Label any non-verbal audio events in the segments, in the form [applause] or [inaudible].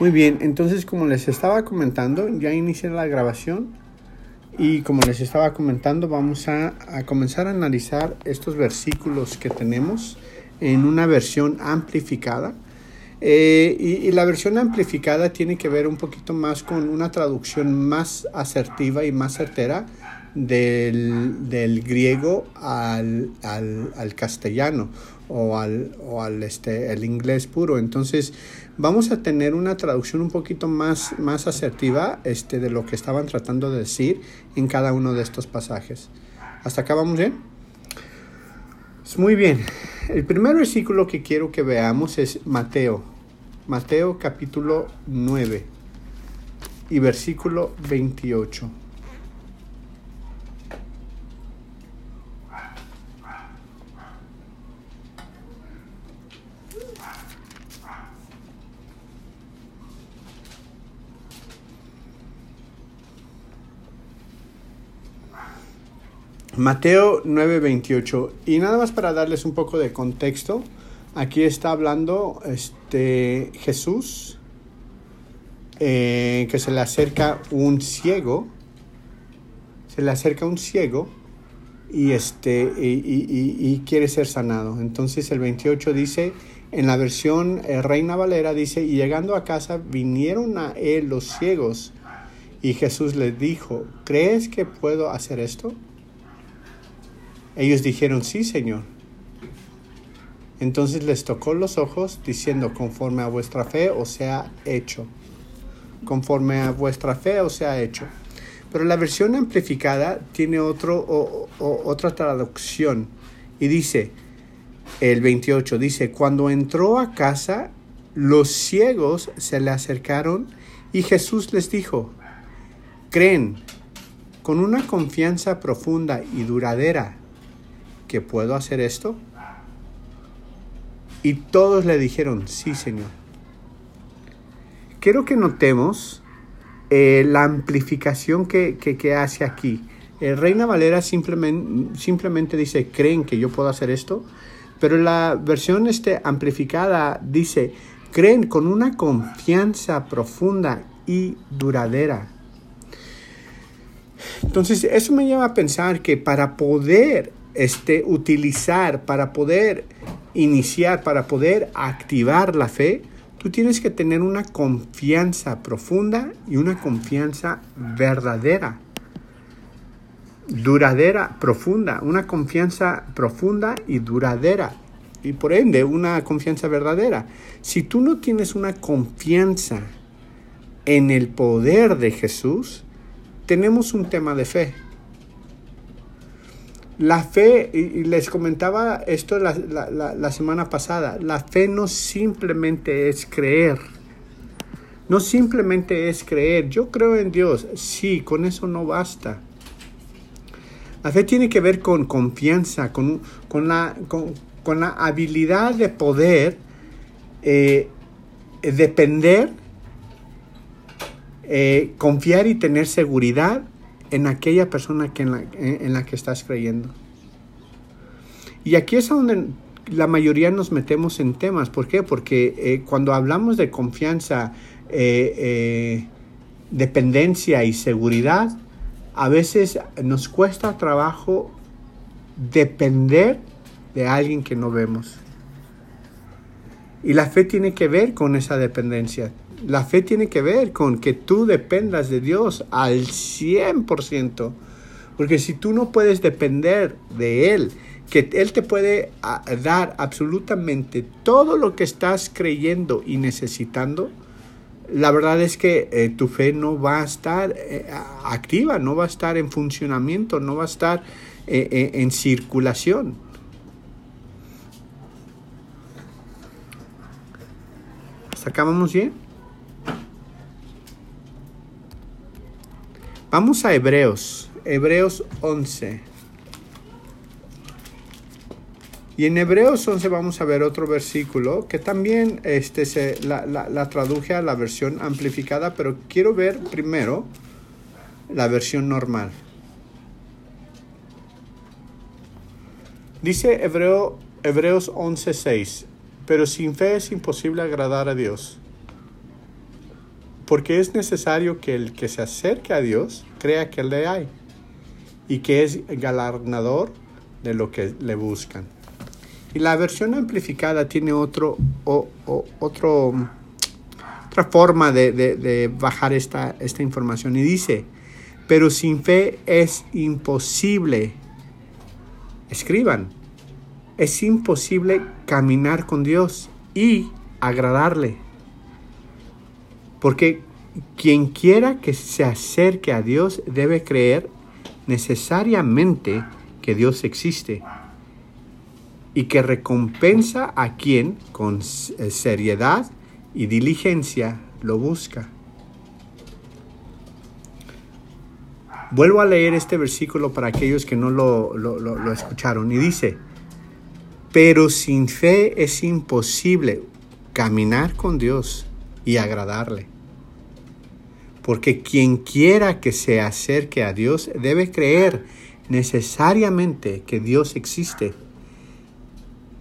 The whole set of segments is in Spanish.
Muy bien, entonces como les estaba comentando, ya inicié la grabación y como les estaba comentando, vamos a, comenzar a analizar estos versículos que tenemos en una versión amplificada. Eh, y, y, la versión amplificada tiene que ver un poquito más con una traducción más asertiva y más certera del, del griego al, al, al, castellano o al, o al este, el inglés puro. Entonces vamos a tener una traducción un poquito más, más asertiva este, de lo que estaban tratando de decir en cada uno de estos pasajes. ¿Hasta acá vamos bien? Muy bien. El primer versículo que quiero que veamos es Mateo. Mateo capítulo 9 y versículo 28. Mateo 9:28. Y nada más para darles un poco de contexto, aquí está hablando este, Jesús, eh, que se le acerca un ciego, se le acerca un ciego y, este, y, y, quiere ser sanado. Entonces el 28 dice, en la versión eh, Reina Valera dice, y llegando a casa vinieron a él los ciegos y Jesús les dijo, ¿crees que puedo hacer esto? Ellos dijeron, sí, Señor. Entonces les tocó los ojos, diciendo, conforme a vuestra fe os sea hecho. Conforme a vuestra fe os sea hecho. Pero la versión amplificada tiene otro, otra traducción y dice, el 28, dice, cuando entró a casa, los ciegos se le acercaron y Jesús les dijo, creen con una confianza profunda y duradera que puedo hacer esto? Y todos le dijeron, sí, Señor. Quiero que notemos eh, la amplificación que, que, hace aquí. El Reina Valera simplemente, simplemente dice, ¿creen que yo puedo hacer esto? Pero la versión este, amplificada dice, creen con una confianza profunda y duradera. Entonces, eso me lleva a pensar que para poder este, utilizar para poder iniciar, para poder activar la fe, tú tienes que tener una confianza profunda y una confianza verdadera, duradera, profunda, una confianza profunda y duradera. Y por ende, una confianza verdadera. Si tú no tienes una confianza en el poder de Jesús, tenemos un tema de fe. La fe, y les comentaba esto la, la, la, semana pasada, la fe no simplemente es creer. No simplemente es creer. Yo creo en Dios. Sí, con eso no basta. La fe tiene que ver con confianza, con, con, la, con, con la, habilidad de poder eh, depender, eh, confiar y tener seguridad en aquella persona que en, la, en la que estás creyendo. Y aquí es donde la mayoría nos metemos en temas. ¿Por qué? Porque eh, cuando hablamos de confianza, eh, eh, dependencia y seguridad, a veces nos cuesta trabajo depender de alguien que no vemos. Y la fe tiene que ver con esa dependencia. La fe tiene que ver con que tú dependas de Dios al 100%. Porque si tú no puedes depender de Él, que Él te puede dar absolutamente todo lo que estás creyendo y necesitando, la verdad es que eh, tu fe no va a estar eh, activa, no va a estar en funcionamiento, no va a estar eh, en circulación. ¿Hasta acá vamos bien? Vamos a Hebreos, Hebreos 11. Y en Hebreos 11 vamos a ver otro versículo que también este, se, la, la, traduje a la versión amplificada, pero quiero ver primero la versión normal. Dice Hebreo, Hebreos 11:6, pero sin fe es imposible agradar a Dios. Porque es necesario que el que se acerque a Dios crea que le hay y que es galardonador de lo que le buscan. Y la versión amplificada tiene otro, otra forma de, bajar esta información y dice, pero sin fe es imposible, escriban, es imposible caminar con Dios y agradarle. Porque quien quiera que se acerque a Dios debe creer necesariamente que Dios existe y que recompensa a quien con eh, seriedad y diligencia lo busca. Vuelvo a leer este versículo para aquellos que no lo, lo, escucharon y dice, pero sin fe es imposible caminar con Dios y agradarle. Porque quien quiera que se acerque a Dios debe creer necesariamente que Dios existe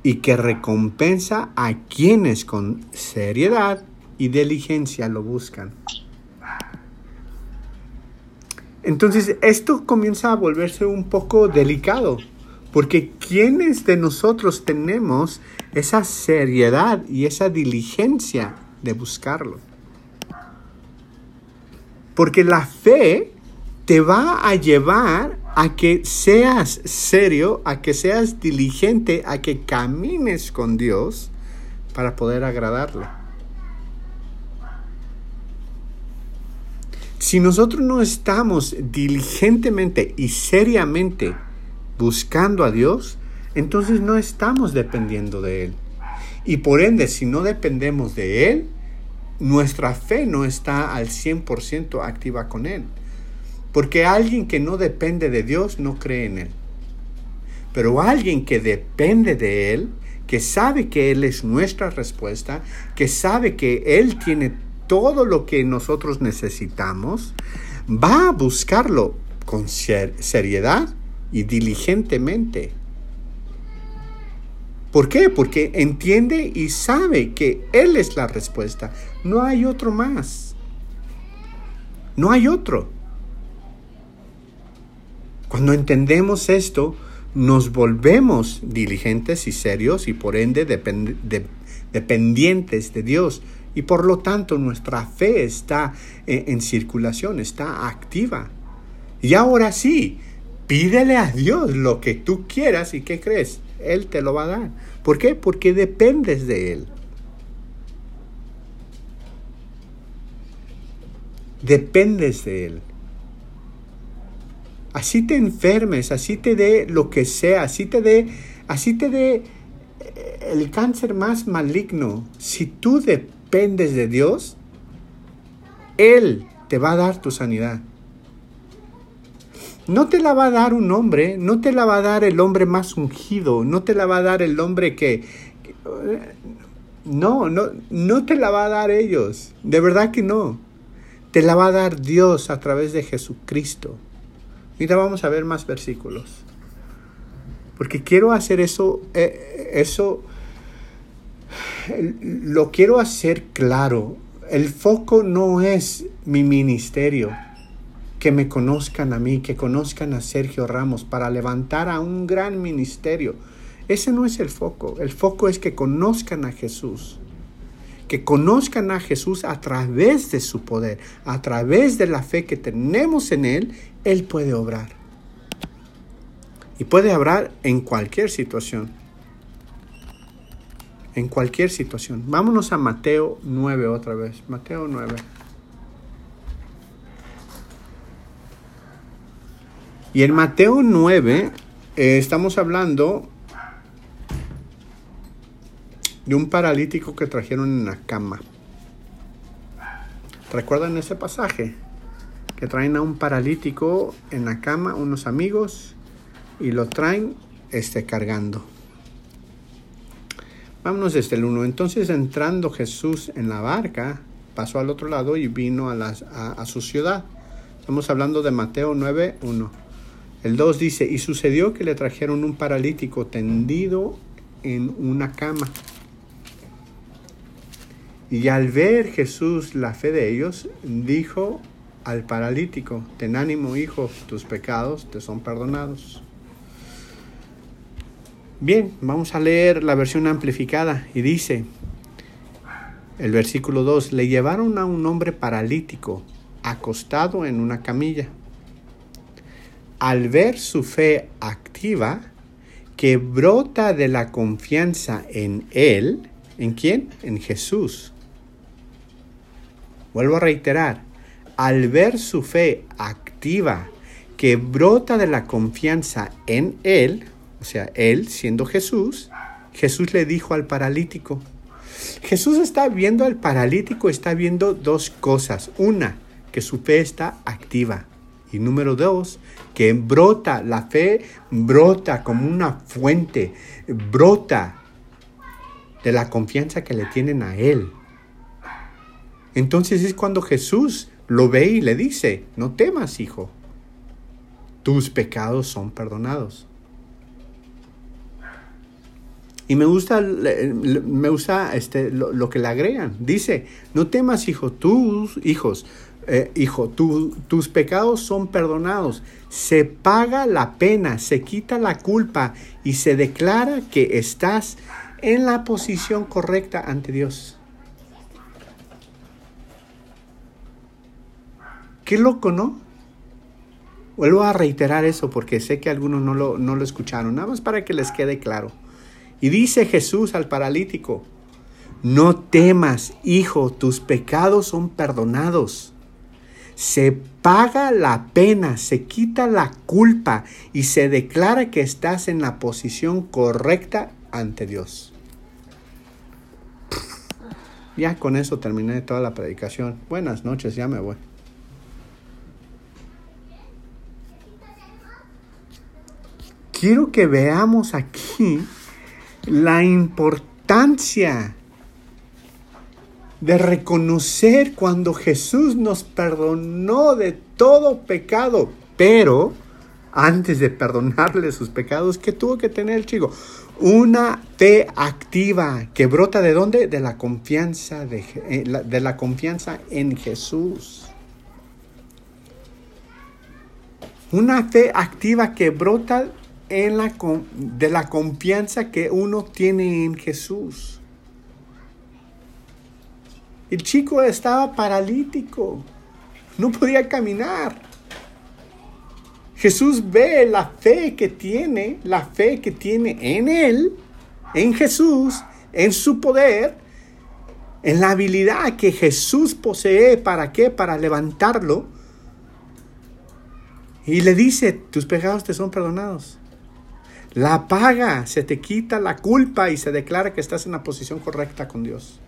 y que recompensa a quienes con seriedad y diligencia lo buscan. Entonces esto comienza a volverse un poco delicado, porque quienes de nosotros tenemos esa seriedad y esa diligencia de buscarlo? Porque la fe te va a llevar a que seas serio, a que seas diligente, a que camines con Dios para poder agradarle. Si nosotros no estamos diligentemente y seriamente buscando a Dios, entonces no estamos dependiendo de Él. Y por ende, si no dependemos de Él, nuestra fe no está al 100% activa con Él. Porque alguien que no depende de Dios no cree en Él. Pero alguien que depende de Él, que sabe que Él es nuestra respuesta, que sabe que Él tiene todo lo que nosotros necesitamos, va a buscarlo con seriedad y diligentemente. ¿Por qué? Porque entiende y sabe que Él es la respuesta. No hay otro más. No hay otro. Cuando entendemos esto, nos volvemos diligentes y serios y por ende dependientes de Dios. Y por lo tanto nuestra fe está en, en circulación, está activa. Y ahora sí, pídele a Dios lo que tú quieras y ¿qué crees? Él te lo va a dar. ¿Por qué? Porque dependes de Él. Dependes de Él así te enfermes, así te dé lo que sea, así te dé, así te dé eh, el cáncer más maligno, si tú dependes de Dios, Él te va a dar tu sanidad. No te la va a dar un hombre, no te la va a dar el hombre más ungido, no te la va a dar el hombre que... no, no, no te la va a dar ellos, de verdad que no. Te la va a dar Dios a través de Jesucristo. Mira, vamos a ver más versículos. Porque quiero hacer eso, eh, eso, lo quiero hacer claro. El foco no es mi ministerio, que me conozcan a mí, que conozcan a Sergio Ramos para levantar a un gran ministerio. Ese no es el foco. El foco es que conozcan a Jesús. Que conozcan a Jesús a través de su poder, a través de la fe que tenemos en Él él puede obrar. Y puede obrar en cualquier situación. En cualquier situación. Vámonos a Mateo 9 otra vez. Mateo 9. Y en Mateo 9 eh, estamos hablando de un paralítico que trajeron en la cama. ¿Recuerdan ese pasaje? que traen a un paralítico en la cama, unos amigos, y lo traen este, cargando. Vámonos desde el 1. Entonces entrando Jesús en la barca, pasó al otro lado y vino a, a, su ciudad. Estamos hablando de Mateo 9, 1. El 2 dice, y sucedió que le trajeron un paralítico tendido en una cama. Y al ver Jesús la fe de ellos, dijo al paralítico, ten ánimo hijo, tus pecados te son perdonados. Bien, vamos a leer la versión amplificada y dice, el versículo 2, le llevaron a un hombre paralítico acostado en una camilla. Al ver su fe activa, que brota de la confianza en Él, ¿en quién? En Jesús. Vuelvo a reiterar, al ver su fe activa, que brota de la confianza en Él, o sea, Él siendo Jesús, Jesús le dijo al paralítico, Jesús está viendo al paralítico, está viendo dos cosas. Una, que su fe está activa. Y número dos, que brota, la fe brota como una fuente, brota de la confianza que le tienen a Él. Entonces es cuando Jesús lo ve y le dice, no temas, hijo, tus pecados son perdonados. Y me gusta, me gusta este, lo, que le agregan. Dice, no temas, hijo, tus hijos, eh, hijo, tus pecados son perdonados. Se paga la pena, se quita la culpa y se declara que estás en la posición correcta ante Dios. Qué loco, ¿no? Vuelvo a reiterar eso porque sé que algunos no lo, no lo escucharon, nada más para que les quede claro. Y dice Jesús al paralítico, no temas, hijo, tus pecados son perdonados. Se paga la pena, se quita la culpa y se declara que estás en la posición correcta ante Dios. Ya con eso terminé toda la predicación. Buenas noches, ya me voy. Quiero que veamos aquí la importancia de reconocer cuando Jesús nos perdonó de todo pecado, pero antes de perdonarle sus pecados, ¿qué tuvo que tener el chico? Una fe activa que brota de dónde? De la confianza de, eh, la confianza en Jesús. Una fe activa que brota en la, de la confianza que uno tiene en Jesús. El chico estaba paralítico, no podía caminar. Jesús ve la fe que tiene, la fe que tiene en Él, en Jesús, en su poder, en la habilidad que Jesús posee. ¿Para qué? Para levantarlo. Y le dice, tus pecados te son perdonados. La paga, se te quita la culpa y se declara que estás en la posición correcta con Dios.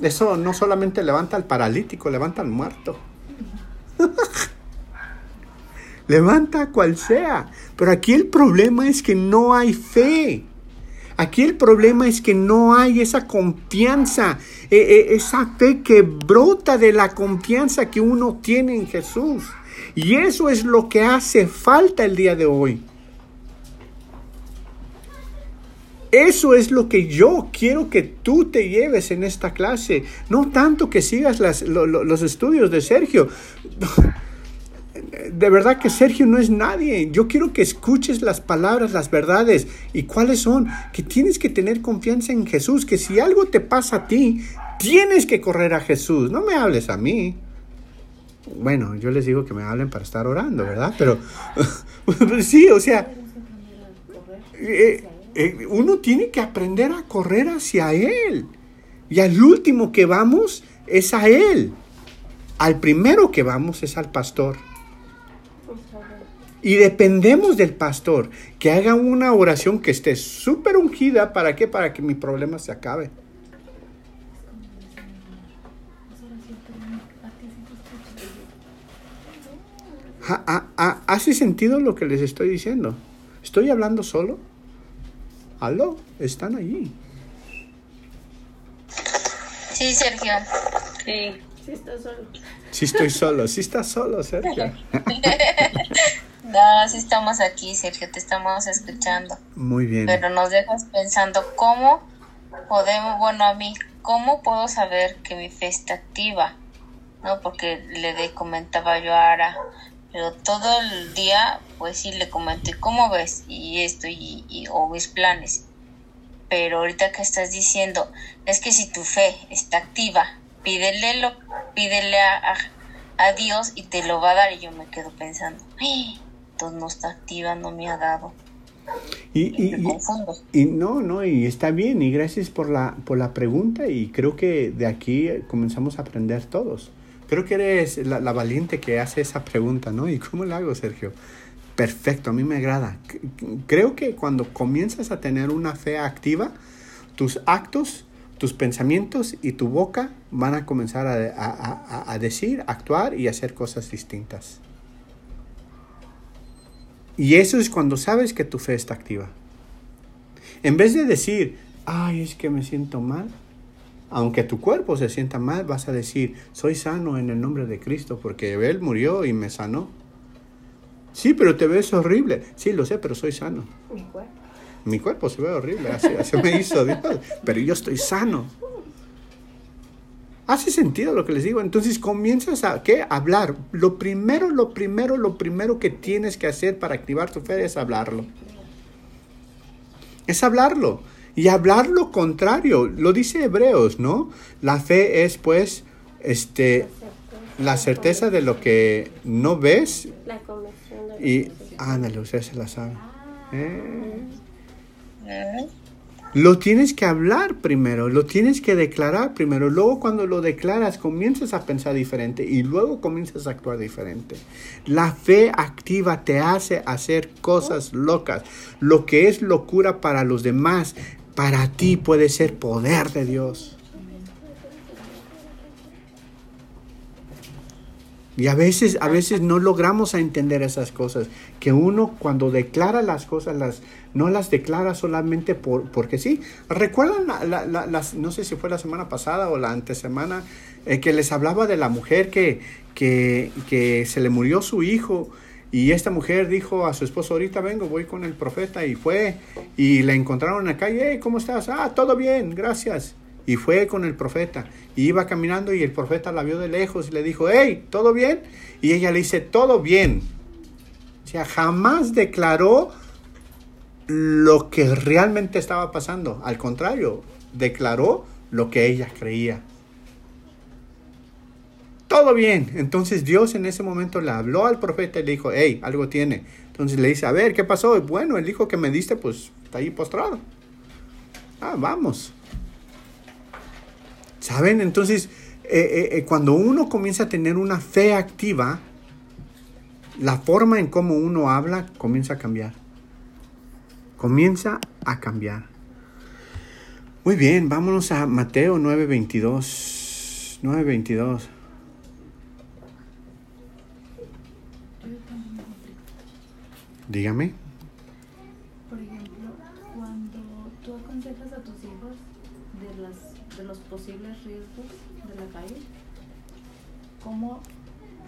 Eso no solamente levanta al paralítico, levanta al muerto. [laughs] levanta cual sea. Pero aquí el problema es que no hay fe. Aquí el problema es que no hay esa confianza, e, e, esa fe que brota de la confianza que uno tiene en Jesús. Y eso es lo que hace falta el día de hoy. Eso es lo que yo quiero que tú te lleves en esta clase. No tanto que sigas los estudios de Sergio. [laughs] De verdad que Sergio no es nadie. Yo quiero que escuches las palabras, las verdades. ¿Y cuáles son? Que tienes que tener confianza en Jesús. Que si algo te pasa a ti, tienes que correr a Jesús. No me hables a mí bueno, yo les digo que me hablen para estar orando, ¿verdad? Pero [laughs] sí, o sea, eh, uno tiene que aprender a correr hacia Él. Y al último que vamos es a Él. Al primero que vamos es al pastor. Y dependemos del pastor que haga una oración que esté súper ungida. ¿Para qué? Para que mi problema se acabe. ¿Hace sentido lo que les estoy diciendo? ¿Estoy hablando solo? ¿Aló? Están allí. Sí, Sergio. Sí, sí estás solo. Sí estoy solo, sí estás solo, Sergio. [laughs] no, sí estamos aquí, Sergio, te estamos escuchando. Muy bien. Pero nos dejas pensando cómo podemos, bueno, a mí, ¿cómo puedo saber que mi fe está activa? ¿No? Porque le de, comentaba yo a Ara, pero todo el día, pues sí, le comenté, ¿cómo ves? Y esto, y, y, o mis planes. Pero ahorita que estás diciendo, es que si tu fe está activa, pídele, lo, pídele a, a, Dios y te lo va a dar. Y yo me quedo pensando, entonces no está activa, no me ha dado. Y, y, y, no, no, y está bien, y gracias por la, por la pregunta, y creo que de aquí comenzamos a aprender todos. Creo que eres la, la valiente que hace esa pregunta, ¿no? ¿Y cómo la hago, Sergio? Perfecto, a mí me agrada. Creo que cuando comienzas a tener una fe activa, tus actos, tus pensamientos y tu boca van a comenzar a, a, a decir, actuar y hacer cosas distintas. Y eso es cuando sabes que tu fe está activa. En vez de decir, ay, es que me siento mal, aunque tu cuerpo se sienta mal, vas a decir, soy sano en el nombre de Cristo, porque Él murió y me sanó. Sí, pero te ves horrible. Sí, lo sé, pero soy sano. Mi cuerpo. Mi cuerpo se ve horrible, así, así me hizo Dios, pero yo estoy sano. Hace sentido lo que les digo. Entonces comienzas a ¿qué? hablar. Lo primero, lo primero, lo primero que tienes que hacer para activar tu fe es hablarlo. Es hablarlo. Y hablar lo contrario. Lo dice Hebreos, ¿no? La fe es pues este la certeza de lo que no ves. La convicción de y ándale, usted se la sabe. Eh. ¿Eh? Lo tienes que hablar primero, lo tienes que declarar primero. Luego cuando lo declaras comienzas a pensar diferente y luego comienzas a actuar diferente. La fe activa te hace hacer cosas locas. Lo que es locura para los demás, para ti puede ser poder de Dios. Y a veces, a veces no logramos entender esas cosas. Que uno cuando declara las cosas, las, no las declara solamente por, porque sí. ¿Recuerdan, la, las, no sé si fue la semana pasada o la antesemana, eh, que les hablaba de la mujer que, que, que se le murió su hijo? Y esta mujer dijo a su esposo, ahorita vengo, voy con el profeta. Y fue, y la encontraron en la calle, ¿cómo estás? Ah, todo bien, gracias. Y fue con el profeta. Y iba caminando y el profeta la vio de lejos y le dijo, hey, ¿todo bien? Y ella le dice, todo bien. O sea, jamás declaró lo que realmente estaba pasando. Al contrario, declaró lo que ella creía. Todo bien. Entonces Dios en ese momento le habló al profeta y le dijo, hey, algo tiene. Entonces le dice, a ver, ¿qué pasó? Bueno, el hijo que me diste, pues está ahí postrado. Ah, vamos. ¿Saben? Entonces, eh, eh, eh, cuando uno comienza a tener una fe activa, la forma en cómo uno habla comienza a cambiar comienza a cambiar. Muy bien, vámonos a Mateo 9:22. 9:22. Dígame. Por ejemplo, cuando tú aconsejas a tus hijos de, las, de los posibles riesgos de la calle, ¿cómo,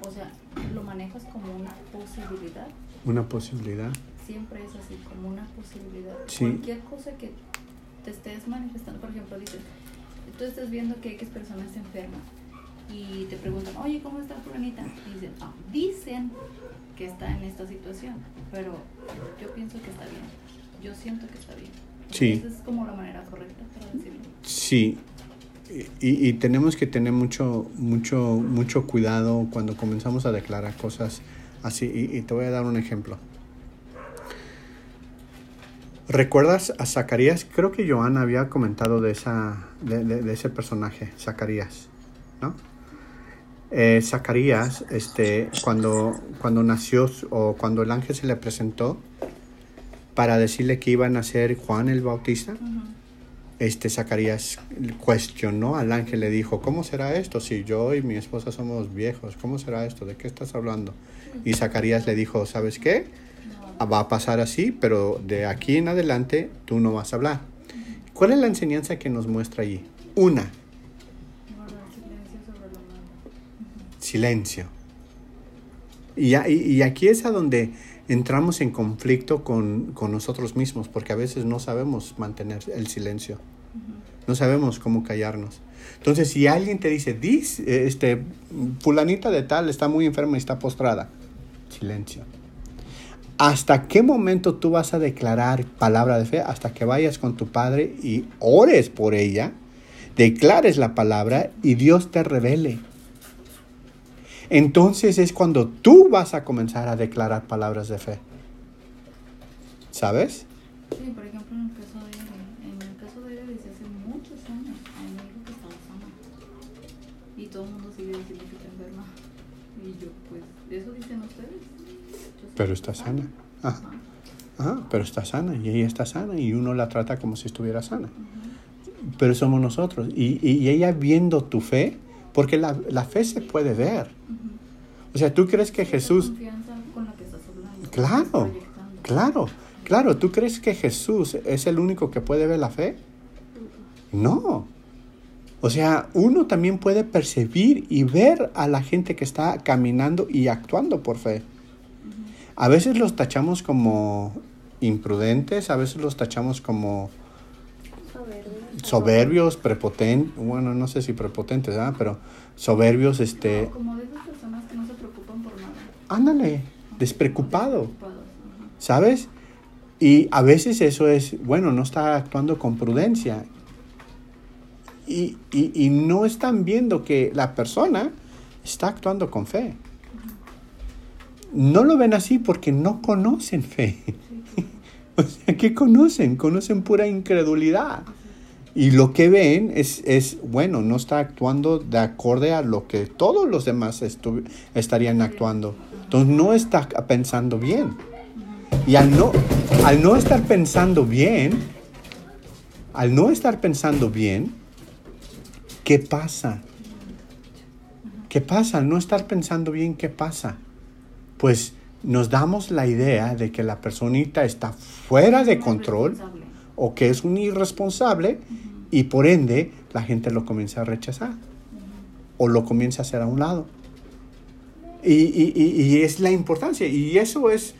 o sea, lo manejas como una posibilidad? Una posibilidad siempre es así, como una posibilidad. Cualquier cosa que te estés manifestando, por ejemplo, dices, tú estás viendo que X persona está enferma y te preguntan, oye, ¿cómo está fulanita? Y dicen, ah, dicen que está en esta situación, pero yo pienso que está bien. Yo siento que está bien. Sí. Esa es como la manera correcta para decirlo. Sí. Y, y, tenemos que tener mucho, mucho, mucho cuidado cuando comenzamos a declarar cosas así. y te voy a dar un ejemplo. ¿Recuerdas a Zacarías? Creo que Joana había comentado de, esa, de, ese personaje, Zacarías, ¿no? Eh, Zacarías, este, cuando, cuando nació o cuando el ángel se le presentó para decirle que iba a nacer Juan el Bautista, este Zacarías cuestionó al ángel, le dijo, ¿cómo será esto si yo y mi esposa somos viejos? ¿Cómo será esto? ¿De qué estás hablando? Y Zacarías le dijo, ¿sabes qué? va a pasar así, pero de aquí en adelante tú no vas a hablar. ¿Cuál es la enseñanza que nos muestra allí? Una. Silencio. Y, y, aquí es a donde entramos en conflicto con, con, nosotros mismos, porque a veces no sabemos mantener el silencio. No sabemos cómo callarnos. Entonces, si alguien te dice, dice, este, fulanita de tal está muy enferma y está postrada, silencio. ¿Hasta qué momento tú vas a declarar palabra de fe? Hasta que vayas con tu padre y ores por ella, declares la palabra y Dios te revele. Entonces es cuando tú vas a comenzar a declarar palabras de fe. ¿Sabes? Sí, por ejemplo, en el caso de ella, en el caso de ella dice hace muchos años, a mí me dijo que estaba sana. Y todo el mundo sigue diciendo que está enferma. Y yo, pues, eso dicen ustedes. Pero está sana. Ajá. pero está sana y ella está sana y uno la trata como si estuviera sana. Pero somos nosotros. Y, y, ella viendo tu fe, porque la, la fe se puede ver. O sea, ¿tú crees que Jesús... Claro, claro, claro. ¿Tú crees que Jesús es el único que puede ver la fe? No. O sea, uno también puede percibir y ver a la gente que está caminando y actuando por fe. A veces los tachamos como imprudentes, a veces los tachamos como soberbios, prepotentes, bueno, no sé si prepotentes, ¿verdad? pero soberbios, este... como de esas personas que no se preocupan por nada. Ándale, despreocupado, ¿sabes? Y a veces eso es, bueno, no está actuando con prudencia. Y, y, y no están viendo que la persona está actuando con fe no lo ven así porque no conocen fe. [laughs] o sea, ¿qué conocen? Conocen pura incredulidad. Y lo que ven es, es, bueno, no está actuando de acorde a lo que todos los demás estarían actuando. Entonces no está pensando bien. Y al no, al no estar pensando bien, al no estar pensando bien, ¿qué pasa? ¿Qué pasa? Al no estar pensando bien, ¿qué pasa? pues nos damos la idea de que la personita está fuera de control o que es un irresponsable y por ende la gente lo comienza a rechazar o lo comienza a hacer a un lado. Y, y, es la importancia y eso es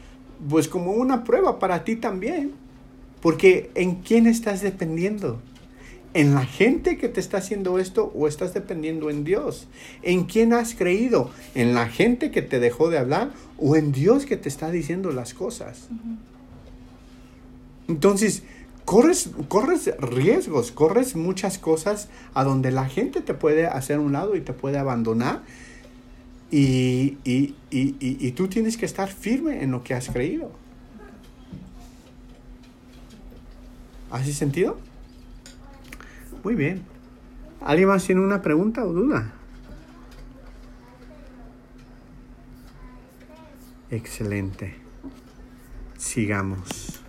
pues como una prueba para ti también, porque ¿en quién estás dependiendo? en la gente que te está haciendo esto o estás dependiendo en Dios? ¿En quién has creído? ¿En la gente que te dejó de hablar o en Dios que te está diciendo las cosas? Entonces, corres, corres riesgos, corres muchas cosas a donde la gente te puede hacer un lado y te puede abandonar. Y, y, y, y tú tienes que estar firme en lo que has creído. ¿Hace sentido? Muy bien. ¿Alguien más tiene una pregunta o duda? Excelente. Sigamos.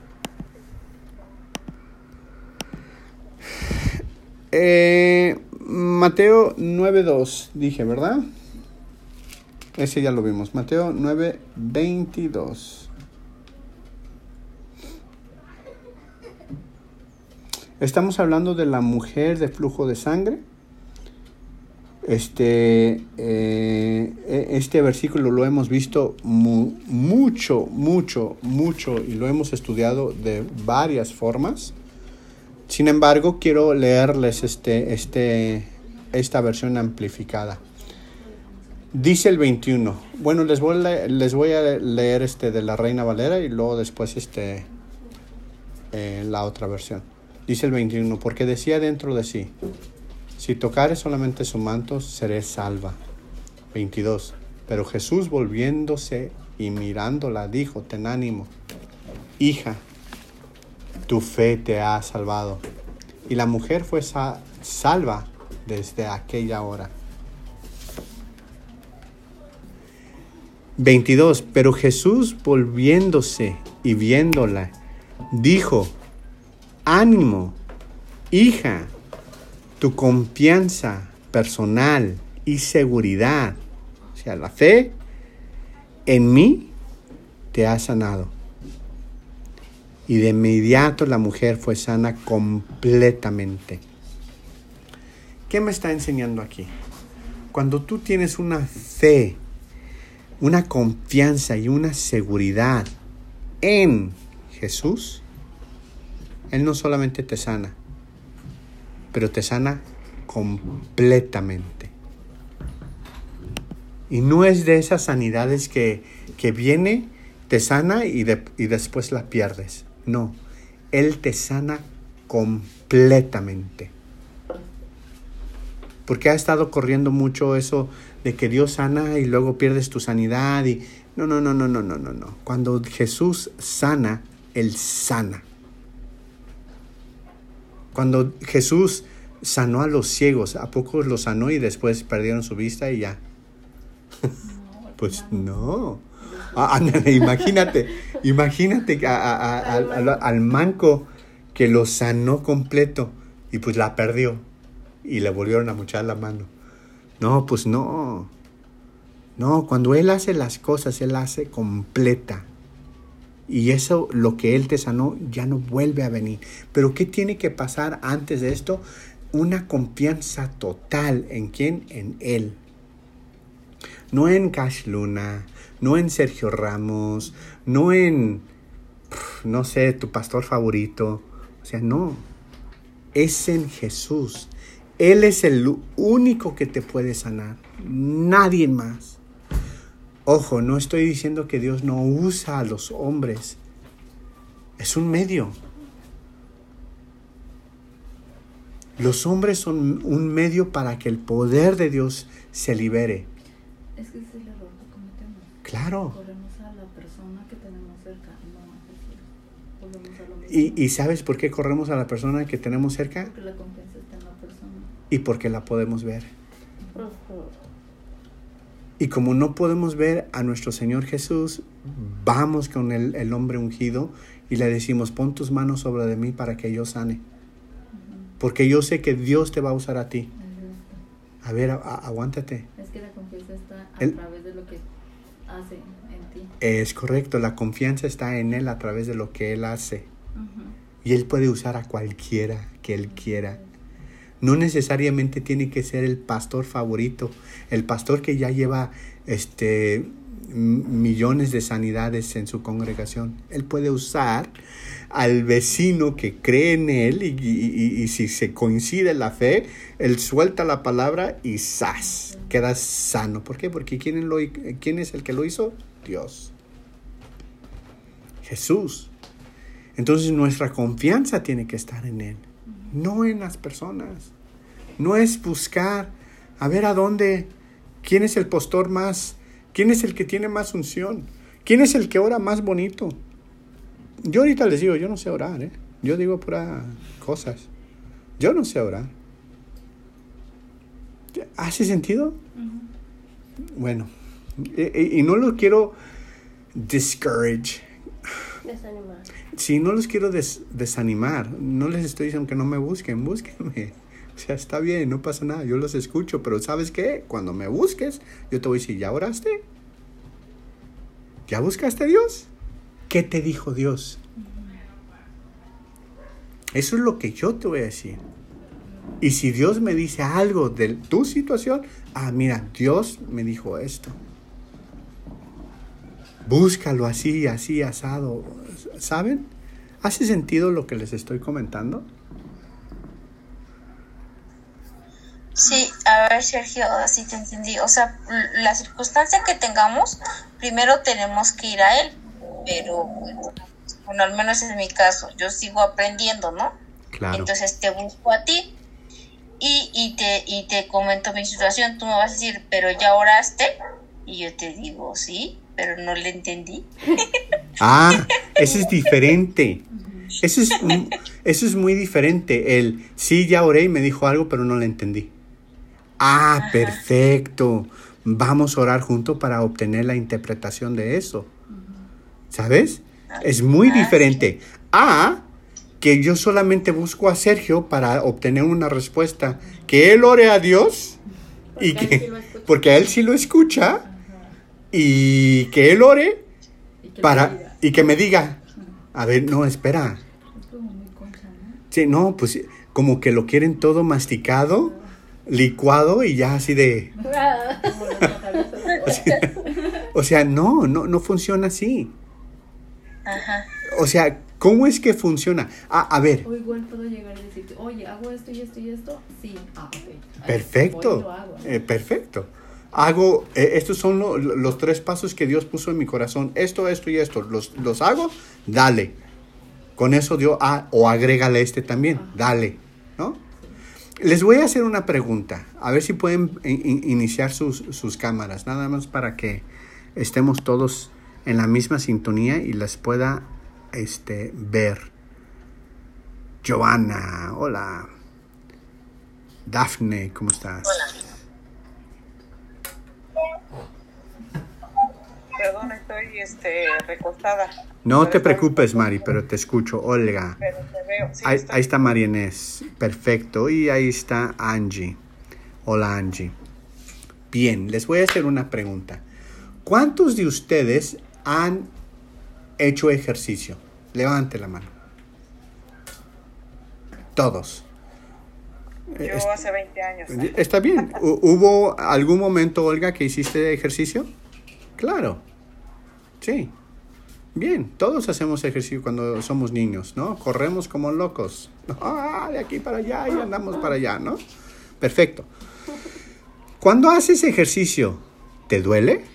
Eh, Mateo 9.2, dije, ¿verdad? Ese ya lo vimos. Mateo 9.22. Estamos hablando de la mujer de flujo de sangre. Este, eh, e, este versículo lo hemos visto mucho, mucho, mucho y lo hemos estudiado de varias formas. Sin embargo, quiero leerles este, este, esta versión amplificada. Dice el 21. Bueno, les voy, a, les voy a leer este de la Reina Valera y luego después este, eh, la otra versión. Dice el 21, porque decía dentro de sí, si tocare solamente su manto, seré salva. 22, pero Jesús volviéndose y mirándola, dijo, ten ánimo, hija, tu fe te ha salvado. Y la mujer fue salva desde aquella hora. 22. Pero Jesús volviéndose y viéndola, dijo, ánimo, hija, tu confianza personal y seguridad, o sea, la fe en mí te ha sanado. Y de inmediato la mujer fue sana completamente. ¿Qué me está enseñando aquí? Cuando tú tienes una fe, una confianza y una seguridad en Jesús, él no solamente te sana, pero te sana completamente. Y no es de esas sanidades que, que viene, te sana y, y después la pierdes. No, Él te sana completamente. Porque ha estado corriendo mucho eso de que Dios sana y luego pierdes tu sanidad y no, no, no, no, no, no, no, no. Cuando Jesús sana, Él sana. Cuando Jesús sanó a los ciegos, ¿a poco los sanó y después perdieron su vista y ya? [laughs] pues no. Ah, imagínate, imagínate al manco que lo sanó completo y pues la perdió y le volvieron a muchar la mano. No, pues no. No, cuando Él hace las cosas, Él hace completa. Y eso, lo que Él te sanó, ya no vuelve a venir. Pero ¿qué tiene que pasar antes de esto? Una confianza total en quién? En Él. No en Cash Luna, no en Sergio Ramos, no en, no sé, tu pastor favorito. O sea, no. Es en Jesús. Él es el único que te puede sanar. Nadie más. Ojo, no estoy diciendo que Dios no usa a los hombres. Es un medio. Los hombres son un medio para que el poder de Dios se libere. Es que es el error que cometemos. Claro. ¿Y, ¿Y sabes por qué corremos a la persona que tenemos cerca? Porque la confianza está en la persona. Y porque la podemos ver. Y como no podemos ver a nuestro Señor Jesús, vamos con el, el, hombre ungido y le decimos, pon tus manos sobre de mí para que yo sane. Porque yo sé que Dios te va a usar a ti. A ver, aguántate. Es que la confianza está a través de lo que hace en ti. Es correcto, la confianza está en Él a través de lo que Él hace. Y Él puede usar a cualquiera que Él quiera. No necesariamente tiene que ser el pastor favorito, el pastor que ya lleva este millones de sanidades en su congregación. Él puede usar al vecino que cree en él y, si se coincide la fe, él suelta la palabra y ¡zas! queda sano. ¿Por qué? Porque ¿quién, lo, ¿quién es el que lo hizo? Dios. Jesús. Entonces nuestra confianza tiene que estar en Él no en las personas. No es buscar a ver a dónde, quién es el postor más, quién es el que tiene más unción, quién es el que ora más bonito. Yo ahorita les digo, yo no sé orar, ¿eh? yo digo pura cosas. Yo no sé orar. ¿Hace sentido? Bueno, y, no lo quiero discourage. Desanimar si no los quiero desanimar, no les estoy diciendo que no me busquen, búsquenme. [laughs] O sea, está bien, no pasa nada, yo los escucho, pero ¿sabes qué? Cuando me busques, yo te voy a decir, ¿ya oraste? ¿Ya buscaste a Dios? ¿Qué te dijo Dios? Eso es lo que yo te voy a decir. Y si Dios me dice algo de tu situación, ah, mira, Dios me dijo esto. Búscalo así, así, asado. ¿Saben? ¿Hace sentido lo que les estoy comentando? Sí, a ver Sergio, así te entendí. O sea, la circunstancia que tengamos, primero tenemos que ir a él. Pero, bueno, al menos en mi caso, yo sigo aprendiendo, ¿no? Claro. Entonces te busco a ti y, y, te, y te comento mi situación. Tú me vas a decir, pero ya oraste. Y yo te digo, sí pero no le entendí. [laughs] Ah, eso es diferente. Eso es, eso es muy diferente. El sí, ya oré y me dijo algo, pero no le entendí. Ah, perfecto. Vamos a orar juntos para obtener la interpretación de eso. ¿Sabes? Es muy diferente. A que yo solamente busco a Sergio para obtener una respuesta. Que él ore a Dios y que porque a él sí lo escucha y que él ore para y que me diga, a ver, no, espera. Sí, no, pues como que lo quieren todo masticado, licuado y ya así de... [laughs] o, sea, no, no, no funciona así. O sea, ¿Cómo es que funciona? Ah, a ver. O igual puedo llegar y decirte, oye, hago esto y esto y esto. Sí, ah, ok. Perfecto. Eh, perfecto. Hago, eh, estos son los tres pasos que Dios puso en mi corazón. Esto, esto y esto. Los, los hago, dale. Con eso Dios, ah, o agrégale este también, dale. ¿No? Les voy a hacer una pregunta. A ver si pueden iniciar sus, sus cámaras. Nada más para que estemos todos en la misma sintonía y las pueda este, ver. Joana, hola. Dafne, ¿cómo estás? Hola. Perdón, estoy este, recostada. No te preocupes, Mari, pero te escucho. Olga. ahí, ahí, está Marianés. Perfecto. Y ahí está Angie. Hola, Angie. Bien, les voy a hacer una pregunta. ¿Cuántos de ustedes han hecho ejercicio? Levante la mano. Todos. Yo hace 20 años. Está bien. [laughs] ¿Hubo algún momento, Olga, que hiciste ejercicio? Claro. Sí. Bien, todos hacemos ejercicio cuando somos niños, ¿no? Corremos como locos. [laughs] Ah, de aquí para allá y andamos para allá, ¿no? Perfecto. Cuando haces ejercicio, ¿te duele?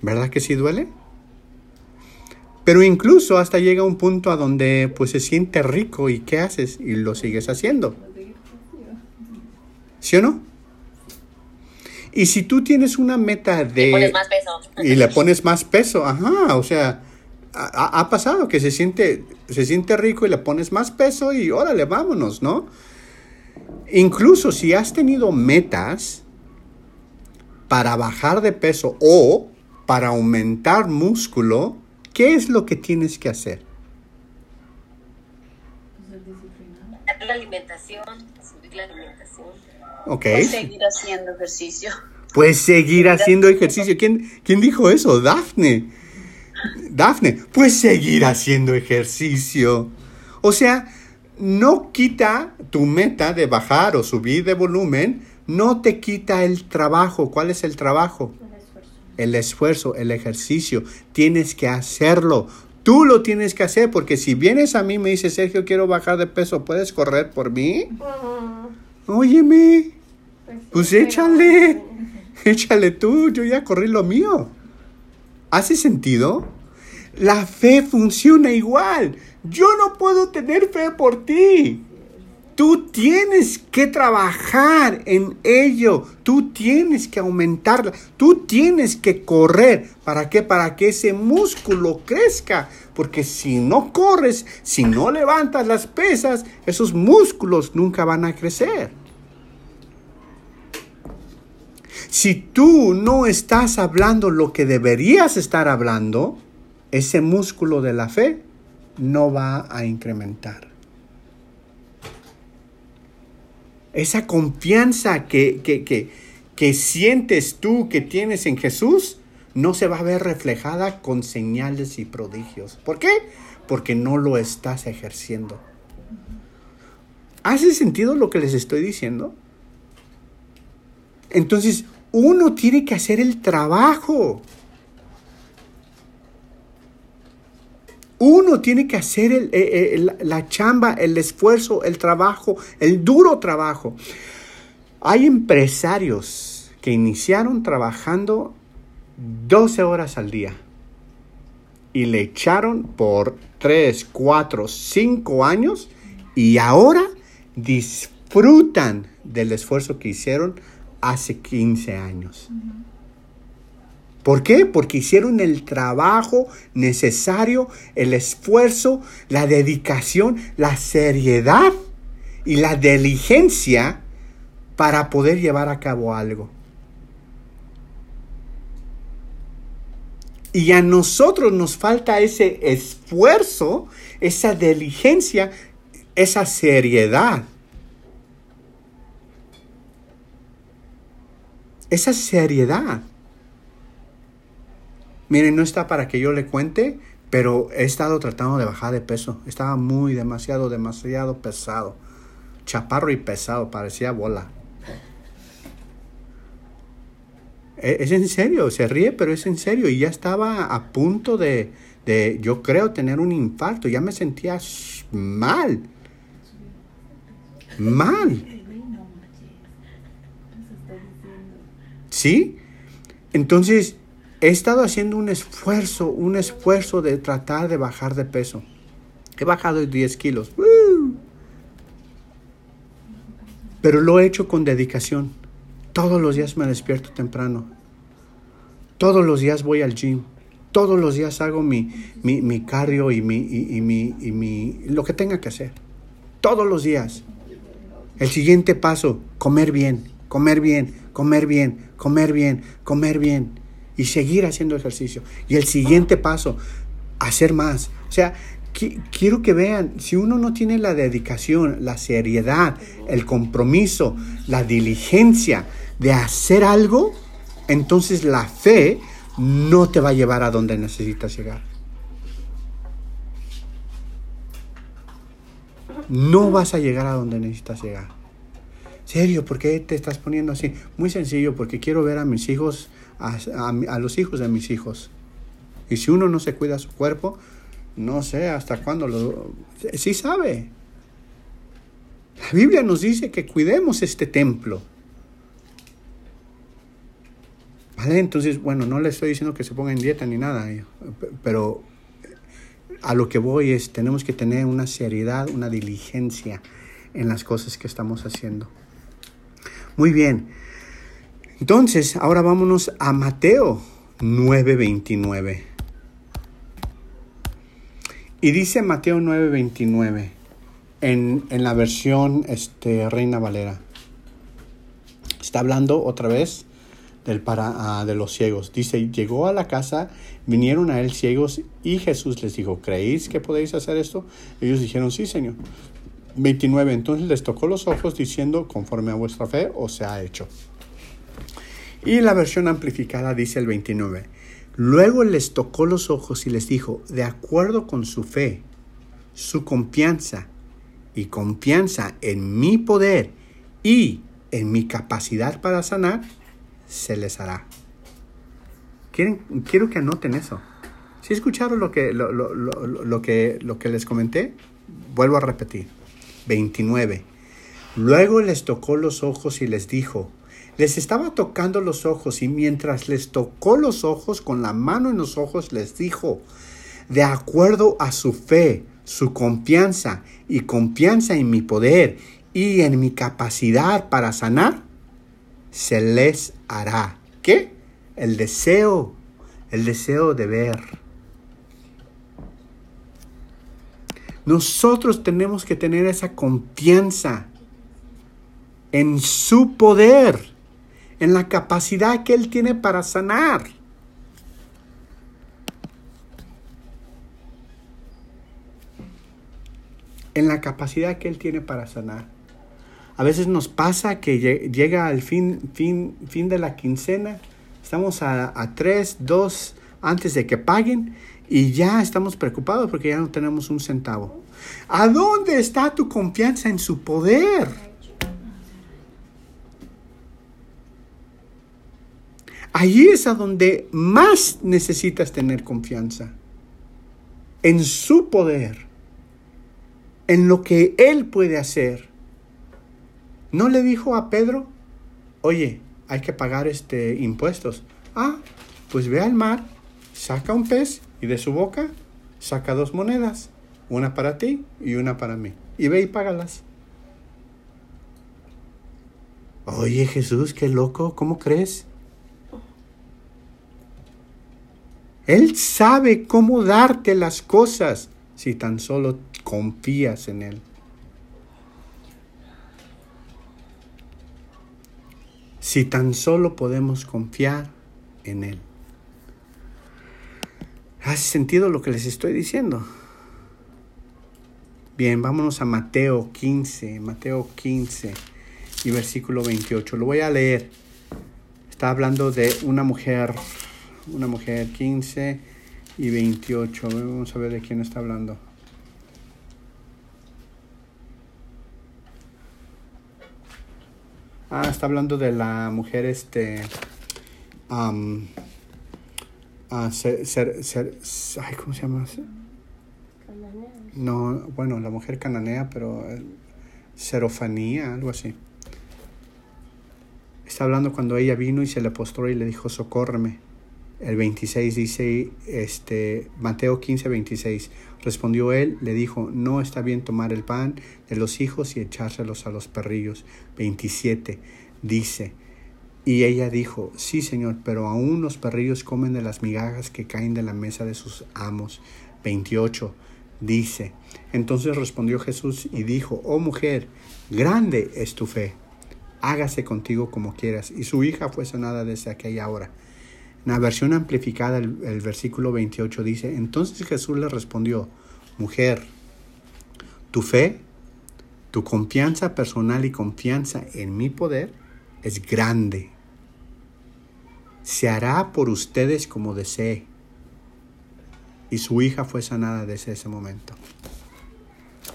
¿Verdad que sí duele? Pero incluso hasta llega un punto a donde pues se siente rico y ¿qué haces? Y lo sigues haciendo. ¿Sí o no? Y si tú tienes una meta de... Le pones más peso. Y le pones más peso, ajá, o sea, ha, ha, pasado que se siente, se siente rico y le pones más peso y órale, vámonos, ¿no? Incluso si has tenido metas para bajar de peso o para aumentar músculo, ¿qué es lo que tienes que hacer? La alimentación, subir la alimentación. Ok. Pues seguir haciendo ejercicio. Pues seguir haciendo ejercicio. ¿Quién, ¿Quién dijo eso? Dafne. Dafne, pues seguir haciendo ejercicio. O sea, no quita tu meta de bajar o subir de volumen, no te quita el trabajo. ¿Cuál es el trabajo? El esfuerzo, el ejercicio. Tienes que hacerlo. Tú lo tienes que hacer porque si vienes a mí y me dices, Sergio, quiero bajar de peso, ¿puedes correr por mí? Óyeme, pues, pues échale, [laughs] échale tú, yo ya corrí lo mío. ¿Hace sentido? La fe funciona igual. Yo no puedo tener fe por ti. Tú tienes que trabajar en ello, tú tienes que aumentarla, tú tienes que correr. ¿Para qué? Para que ese músculo crezca. Porque si no corres, si no levantas las pesas, esos músculos nunca van a crecer. Si tú no estás hablando lo que deberías estar hablando, ese músculo de la fe no va a incrementar. Esa confianza que, que, sientes tú que tienes en Jesús, no se va a ver reflejada con señales y prodigios. ¿Por qué? Porque no lo estás ejerciendo. ¿Hace sentido lo que les estoy diciendo? Entonces, uno tiene que hacer el trabajo. Uno tiene que hacer eh, eh, la chamba, el esfuerzo, el trabajo, el duro trabajo. Hay empresarios que iniciaron trabajando 12 horas al día y le echaron por 3, 4, 5 años y ahora disfrutan del esfuerzo que hicieron hace 15 años. ¿Por qué? Porque hicieron el trabajo necesario, el esfuerzo, la dedicación, la seriedad y la diligencia para poder llevar a cabo algo. Y a nosotros nos falta ese esfuerzo, esa diligencia, esa seriedad. Esa seriedad. Miren, no está para que yo le cuente, pero he estado tratando de bajar de peso. Estaba muy, demasiado, demasiado pesado. Chaparro y pesado, parecía bola. e, es en serio, se ríe, pero es en serio. Y ya estaba a punto de, de yo creo, tener un infarto. Ya me sentía mal. Mal. ¿Sí? Entonces, he estado haciendo un esfuerzo, un esfuerzo de tratar de bajar de peso. He bajado 10 kilos. Pero lo he hecho con dedicación. Todos los días me despierto temprano. Todos los días voy al gym. Todos los días hago mi, mi, cardio y, mi, y, mi, y mi, lo que tenga que hacer. Todos los días. El siguiente paso, comer bien, comer bien, comer bien, comer bien, comer bien. Y seguir haciendo ejercicio. Y el siguiente paso, hacer más. O sea, quiero que vean, si uno no tiene la dedicación, la seriedad, el compromiso, la diligencia de hacer algo, entonces la fe no te va a llevar a donde necesitas llegar. No vas a llegar a donde necesitas llegar. Serio, ¿por qué te estás poniendo así? Muy sencillo, porque quiero ver a mis hijos, a, a los hijos de mis hijos. Y si uno no se cuida su cuerpo, no sé hasta cuándo lo... Sí sabe. La Biblia nos dice que cuidemos este templo. ¿Vale? Entonces, bueno, no le estoy diciendo que se ponga en dieta ni nada, pero a lo que voy es, tenemos que tener una seriedad, una diligencia en las cosas que estamos haciendo. Muy bien. Entonces, ahora vámonos a Mateo 9:29. Y dice Mateo 9:29 en, en la versión este, Reina Valera. Está hablando otra vez del para, ah, de los ciegos. Dice, llegó a la casa, vinieron a él ciegos y Jesús les dijo, ¿creéis que podéis hacer esto? Ellos dijeron, sí, Señor. 29. Entonces les tocó los ojos diciendo, conforme a vuestra fe, os ha hecho. Y la versión amplificada dice el 29. Luego les tocó los ojos y les dijo, de acuerdo con su fe, su confianza y confianza en mi poder y en mi capacidad para sanar, se les hará. quiero que anoten eso. Si escucharon lo que, lo, lo, que, lo que les comenté, vuelvo a repetir. 29. Luego les tocó los ojos y les dijo, les estaba tocando los ojos y mientras les tocó los ojos con la mano en los ojos les dijo, de acuerdo a su fe, su confianza y confianza en mi poder y en mi capacidad para sanar, se les hará. ¿Qué? El deseo, el deseo de ver. Nosotros tenemos que tener esa confianza en su poder en la capacidad que Él tiene para sanar. En la capacidad que Él tiene para sanar. A veces nos pasa que llega al fin, fin, fin de la quincena, estamos a, a tres, dos antes de que paguen y ya estamos preocupados porque ya no tenemos un centavo. ¿A dónde está tu confianza en su poder? Allí es a donde más necesitas tener confianza. En su poder. En lo que Él puede hacer. ¿No le dijo a Pedro, oye, hay que pagar este impuestos? Ah, pues ve al mar, saca un pez y de su boca saca dos monedas. Una para ti y una para mí. Y ve y págalas. Oye Jesús, qué loco, ¿cómo crees? Él sabe cómo darte las cosas si tan solo confías en Él. Si tan solo podemos confiar en Él. ¿Hace sentido lo que les estoy diciendo? Bien, vámonos a Mateo 15, Mateo 15 y versículo 28. Lo voy a leer. Está hablando de una mujer una mujer 15 y 28. Vamos a ver de quién está hablando. Ah, está hablando de la mujer este um, ser, ser, ser, ay, ¿cómo se llama? No, bueno, la mujer cananea, pero serofanía, algo así. Está hablando cuando ella vino y se le postró y le dijo, socórreme. El 26 dice, este, Mateo 15, 26. Respondió él, le dijo, no está bien tomar el pan de los hijos y echárselos a los perrillos. 27 dice, y ella dijo, sí señor, pero aún los perrillos comen de las migajas que caen de la mesa de sus amos. 28 dice, entonces respondió Jesús y dijo, oh mujer, grande es tu fe, hágase contigo como quieras. Y su hija fue sanada desde aquella hora. La versión amplificada, el versículo 28 dice, entonces Jesús le respondió, mujer, tu fe, tu confianza personal y confianza en mi poder es grande. Se hará por ustedes como desee. Y su hija fue sanada desde ese momento.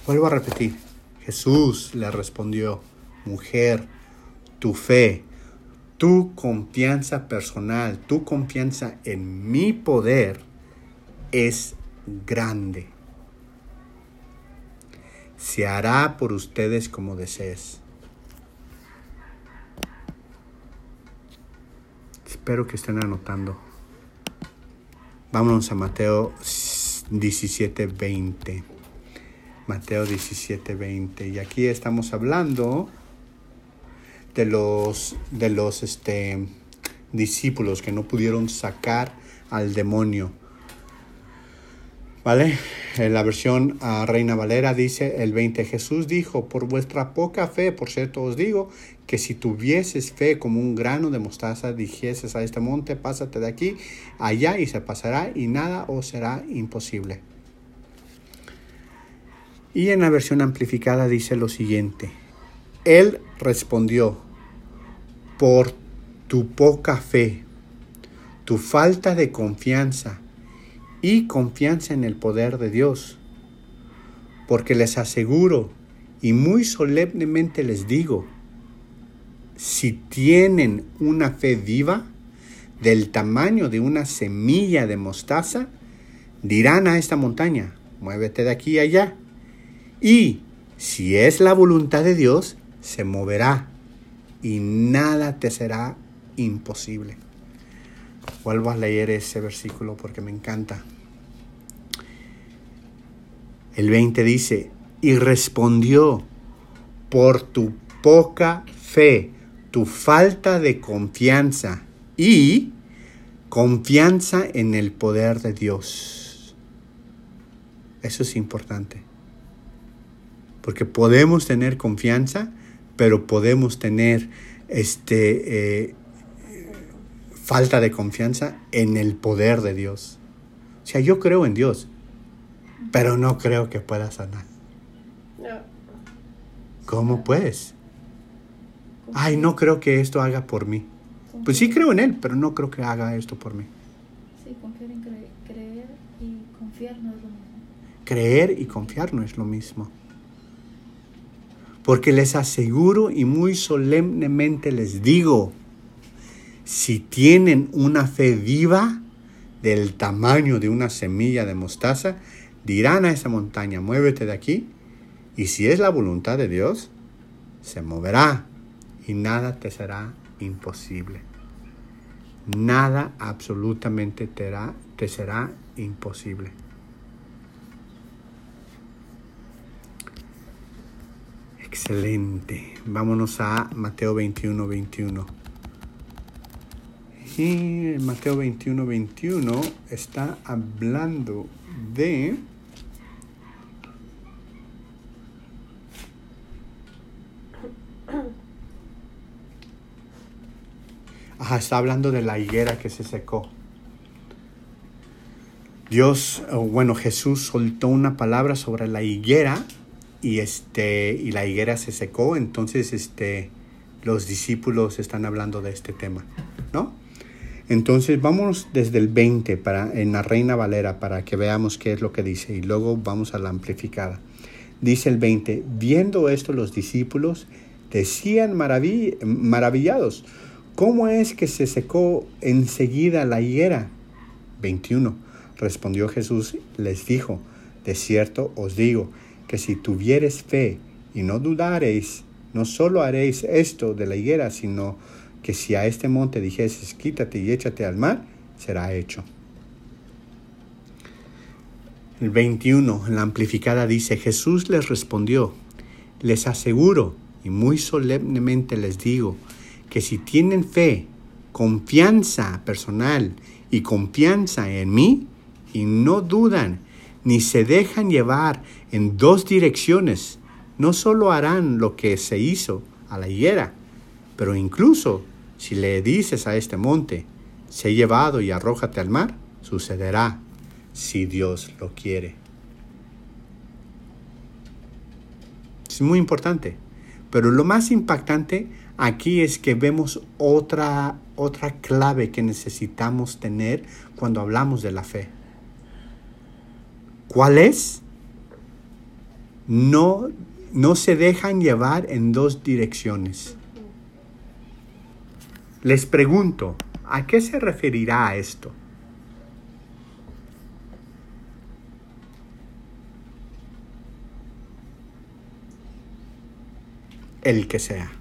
Vuelvo a repetir. Jesús le respondió, mujer, tu fe, tu confianza personal, tu confianza en mi poder es grande. Se hará por ustedes como desees. Espero que estén anotando. Vámonos a Mateo 17:20. Mateo 17:20. Y aquí estamos hablando de los, de los este, discípulos que no pudieron sacar al demonio. ¿Vale? En la versión a Reina Valera dice el 20, Jesús dijo, por vuestra poca fe, por cierto os digo, que si tuvieses fe como un grano de mostaza, dijeses a este monte, pásate de aquí, allá y se pasará y nada os será imposible. Y en la versión amplificada dice lo siguiente, Él respondió, por tu poca fe, tu falta de confianza y confianza en el poder de Dios, porque les aseguro y muy solemnemente les digo, si tienen una fe viva del tamaño de una semilla de mostaza, dirán a esta montaña, muévete de aquí a allá. Y si es la voluntad de Dios, se moverá y nada te será imposible. Vuelvo a leer ese versículo porque me encanta. El 20 dice, y respondió, por tu poca fe, tu falta de confianza y confianza en el poder de Dios. Eso es importante. Porque podemos tener confianza, pero podemos tener este, eh, falta de confianza en el poder de Dios. O sea, yo creo en Dios, pero no creo que pueda sanar. ¿Cómo puedes? Ay, no creo que esto haga por mí. Pues sí creo en Él, pero no creo que haga esto por mí. Sí, confiar en creer y confiar no es lo mismo. Creer y confiar no es lo mismo. Porque les aseguro y muy solemnemente les digo, si tienen una fe viva del tamaño de una semilla de mostaza, dirán a esa montaña, muévete de aquí, y si es la voluntad de Dios, se moverá y nada te será imposible. Nada absolutamente te, será imposible. Excelente. Vámonos a Mateo 21, 21. Y Mateo 21, 21 está hablando de está hablando de la higuera que se secó. Dios, bueno, Jesús soltó una palabra sobre la higuera y este y la higuera se secó, entonces este los discípulos están hablando de este tema, ¿no? Entonces vamos desde el 20 para en la Reina Valera para que veamos qué es lo que dice y luego vamos a la amplificada. Dice el 20, viendo esto los discípulos decían maravillados, ¿cómo es que se secó enseguida la higuera? 21. Respondió Jesús, les dijo, de cierto os digo, que si tuviereis fe y no dudareis, no solo haréis esto de la higuera, sino que si a este monte dijeses, quítate y échate al mar, será hecho. El 21, la amplificada dice, Jesús les respondió, les aseguro y muy solemnemente les digo, que si tienen fe, confianza personal y confianza en mí, y no dudan ni se dejan llevar en dos direcciones, no solo harán lo que se hizo a la higuera, pero incluso si le dices a este monte, sé llevado y arrójate al mar, sucederá si Dios lo quiere. Es muy importante, pero lo más impactante aquí es que vemos otra, otra clave que necesitamos tener cuando hablamos de la fe. ¿Cuál es? No, no se dejan llevar en dos direcciones. Les pregunto, ¿a qué se referirá esto? El que sea.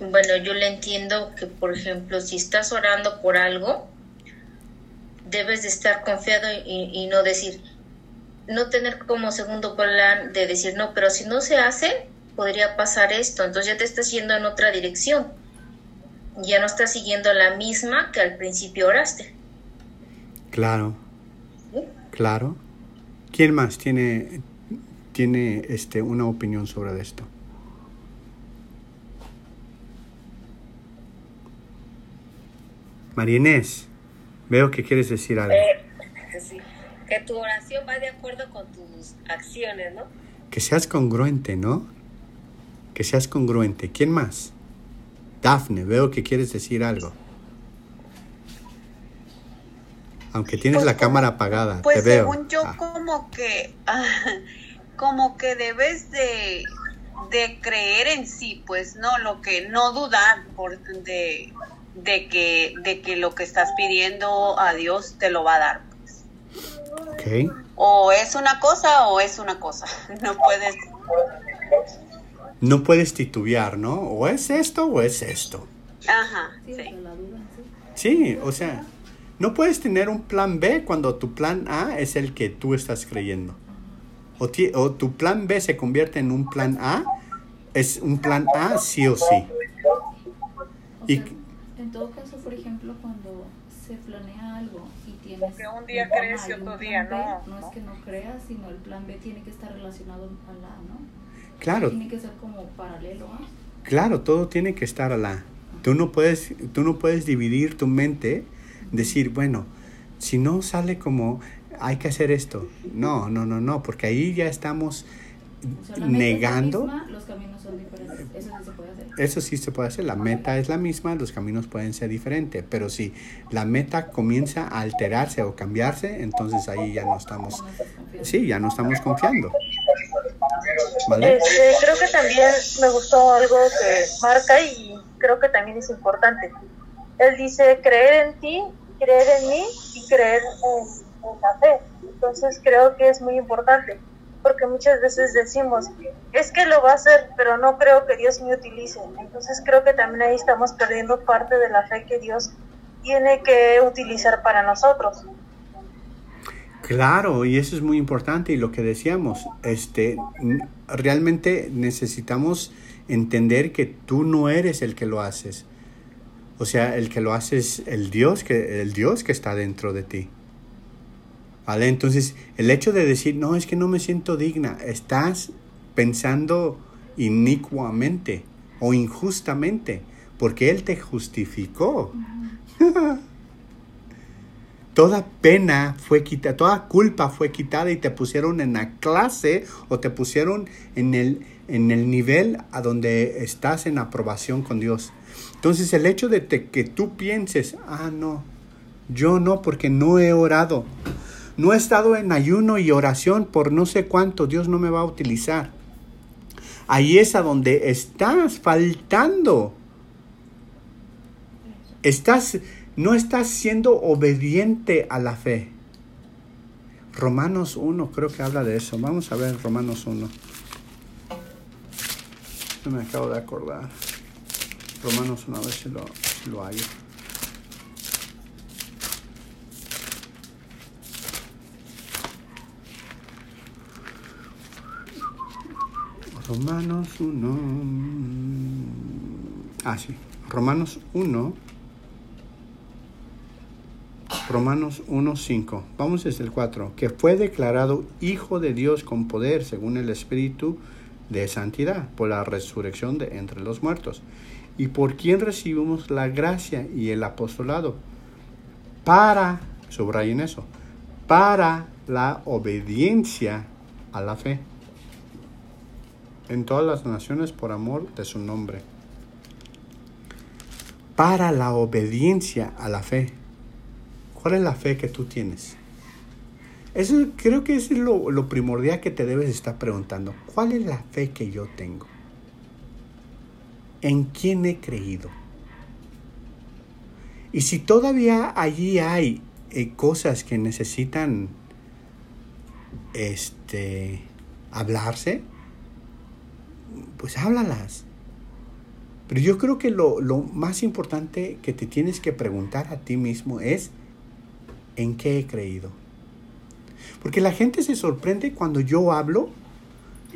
Bueno, yo le entiendo que, por ejemplo, si estás orando por algo, debes de estar confiado y, no decir, no tener como segundo plan de decir, no, pero si no se hace, podría pasar esto. Entonces ya te estás yendo en otra dirección ya no estás siguiendo la misma que al principio oraste. Claro. Claro. ¿Quién más tiene, tiene este, una opinión sobre esto? María Inés, veo que quieres decir algo. Eh, sí. Que tu oración va de acuerdo con tus acciones, ¿no? Que seas congruente, ¿no? Que seas congruente. ¿Quién más? Dafne, veo que quieres decir algo. Aunque tienes la pues, cámara apagada, pues te veo. Según yo, ah. como que, [laughs] como que debes de, de, creer en sí, pues no, lo que no dudar por, de, de, que, de que lo que estás pidiendo a Dios te lo va a dar. Pues. O es una cosa o es una cosa. [laughs] No puedes no puedes titubear, ¿no? O es esto o es esto. Ajá, sí. Sí, o sea, no puedes tener un plan B cuando tu plan A es el que tú estás creyendo. O, o tu plan B se convierte en un plan A, es un plan A sí o sí. y, en todo caso, por ejemplo, cuando se planea algo y tienes... Porque un día crees y otro día no. No es que no creas, sino el plan B tiene que estar relacionado a la, ¿no? Claro. Tiene que ser como paralelo. Claro, todo tiene que estar a la. Tú no puedes, tú no puedes dividir tu mente, decir, bueno, si no sale como hay que hacer esto. No, no, no, no, porque ahí ya estamos negando. los caminos son diferentes. Eso sí se puede hacer. Eso sí se puede hacer. La meta es la misma, los caminos pueden ser diferentes. Pero si la meta comienza a alterarse o cambiarse, entonces ahí ya no estamos. Sí, ya no estamos confiando. Este, creo que también me gustó algo que marca y creo que también es importante. Él dice creer en ti, creer en mí y creer en, en la fe. Entonces creo que es muy importante porque muchas veces decimos, es que lo va a hacer, pero no creo que Dios me utilice. Entonces creo que también ahí estamos perdiendo parte de la fe que Dios tiene que utilizar para nosotros. Claro, y eso es muy importante y lo que decíamos, este, realmente necesitamos entender que tú no eres el que lo haces. O sea, el que lo hace es el Dios que, el Dios que está dentro de ti. ¿Vale? Entonces, el hecho de decir, no, es que no me siento digna, estás pensando inicuamente o injustamente, porque Él te justificó. [laughs] toda pena fue quitada, toda culpa fue quitada y te pusieron en la clase o te pusieron en el, en el nivel a donde estás en aprobación con Dios. Entonces el hecho de que tú pienses, ah, no, yo no, porque no he orado, no he estado en ayuno y oración por no sé cuánto, Dios no me va a utilizar. Ahí es a donde estás faltando Estás, no estás siendo obediente a la fe. Romanos 1 creo que habla de eso. Vamos a ver Romanos 1. No me acabo de acordar. Romanos 1, a ver si lo, si lo hay. Romanos 1. Ah, sí. Romanos 1. Romanos 1.5. Vamos desde el 4. Que fue declarado Hijo de Dios con poder según el Espíritu de santidad por la resurrección de entre los muertos. Y por quien recibimos la gracia y el apostolado para, subrayen eso, para la obediencia a la fe en todas las naciones por amor de su nombre. Para la obediencia a la fe. ¿Cuál es la fe que tú tienes? Eso creo que es lo, lo primordial que te debes estar preguntando. ¿Cuál es la fe que yo tengo? ¿En quién he creído? Y si todavía allí hay eh, cosas que necesitan este, hablarse, pues háblalas. Pero yo creo que lo, más importante que te tienes que preguntar a ti mismo es, ¿en qué he creído? Porque la gente se sorprende cuando yo hablo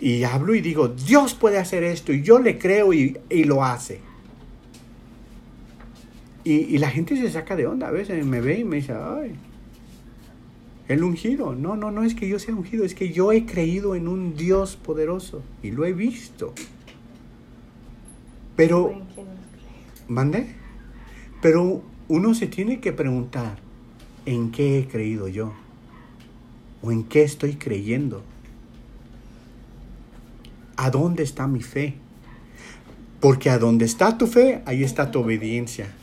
y hablo y digo, Dios puede hacer esto y yo le creo y, lo hace. Y, y, la gente se saca de onda, a veces me ve y me dice, ay, el ungido. No, no, no es que yo sea ungido, es que yo he creído en un Dios poderoso y lo he visto. Pero, ¿mande? Pero uno se tiene que preguntar, ¿en qué he creído yo? ¿O en qué estoy creyendo? ¿A dónde está mi fe? Porque a dónde está tu fe, ahí está tu obediencia.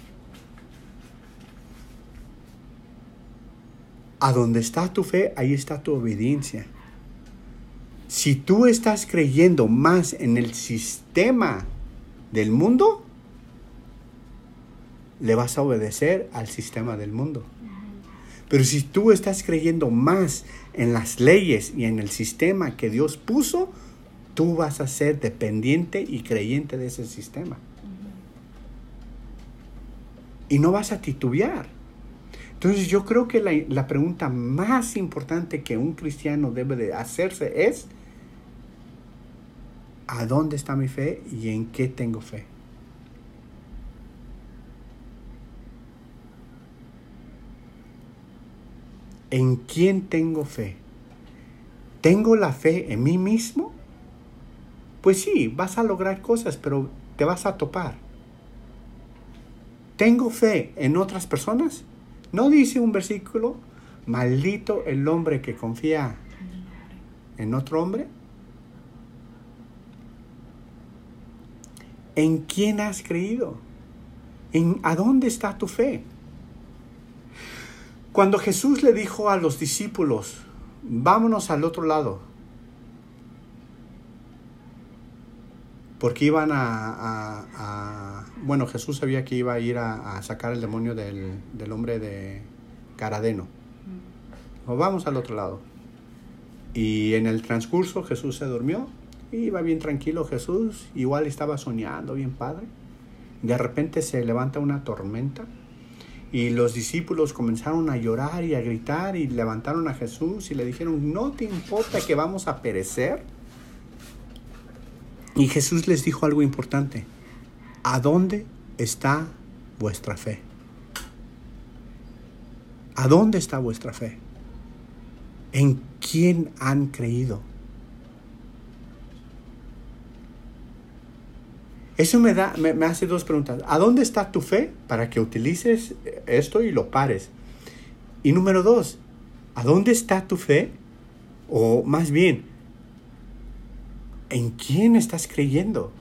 A donde está tu fe, ahí está tu obediencia. Si tú estás creyendo más en el sistema del mundo, le vas a obedecer al sistema del mundo. Pero si tú estás creyendo más en las leyes y en el sistema que Dios puso, tú vas a ser dependiente y creyente de ese sistema. Y no vas a titubear. Entonces yo creo que la, pregunta más importante que un cristiano debe de hacerse es, ¿a dónde está mi fe y en qué tengo fe? ¿En quién tengo fe? ¿Tengo la fe en mí mismo? Pues sí, vas a lograr cosas, pero te vas a topar. ¿Tengo fe en otras personas? ¿No dice un versículo, maldito el hombre que confía en otro hombre? ¿En quién has creído? ¿En a dónde está tu fe? Cuando Jesús le dijo a los discípulos, vámonos al otro lado, porque iban a, bueno, Jesús sabía que iba a ir a, sacar el demonio del, hombre de Caradeno. O vamos al otro lado. Y en el transcurso Jesús se durmió, iba bien tranquilo Jesús, igual estaba soñando bien padre. De repente se levanta una tormenta y los discípulos comenzaron a llorar y a gritar y levantaron a Jesús y le dijeron, ¿no te importa que vamos a perecer? Y Jesús les dijo algo importante. ¿A dónde está vuestra fe? ¿A dónde está vuestra fe? ¿En quién han creído? Eso me, da, me, hace dos preguntas. ¿A dónde está tu fe para que utilices esto y lo pares? Y número dos, ¿a dónde está tu fe? O más bien, ¿En quién estás creyendo?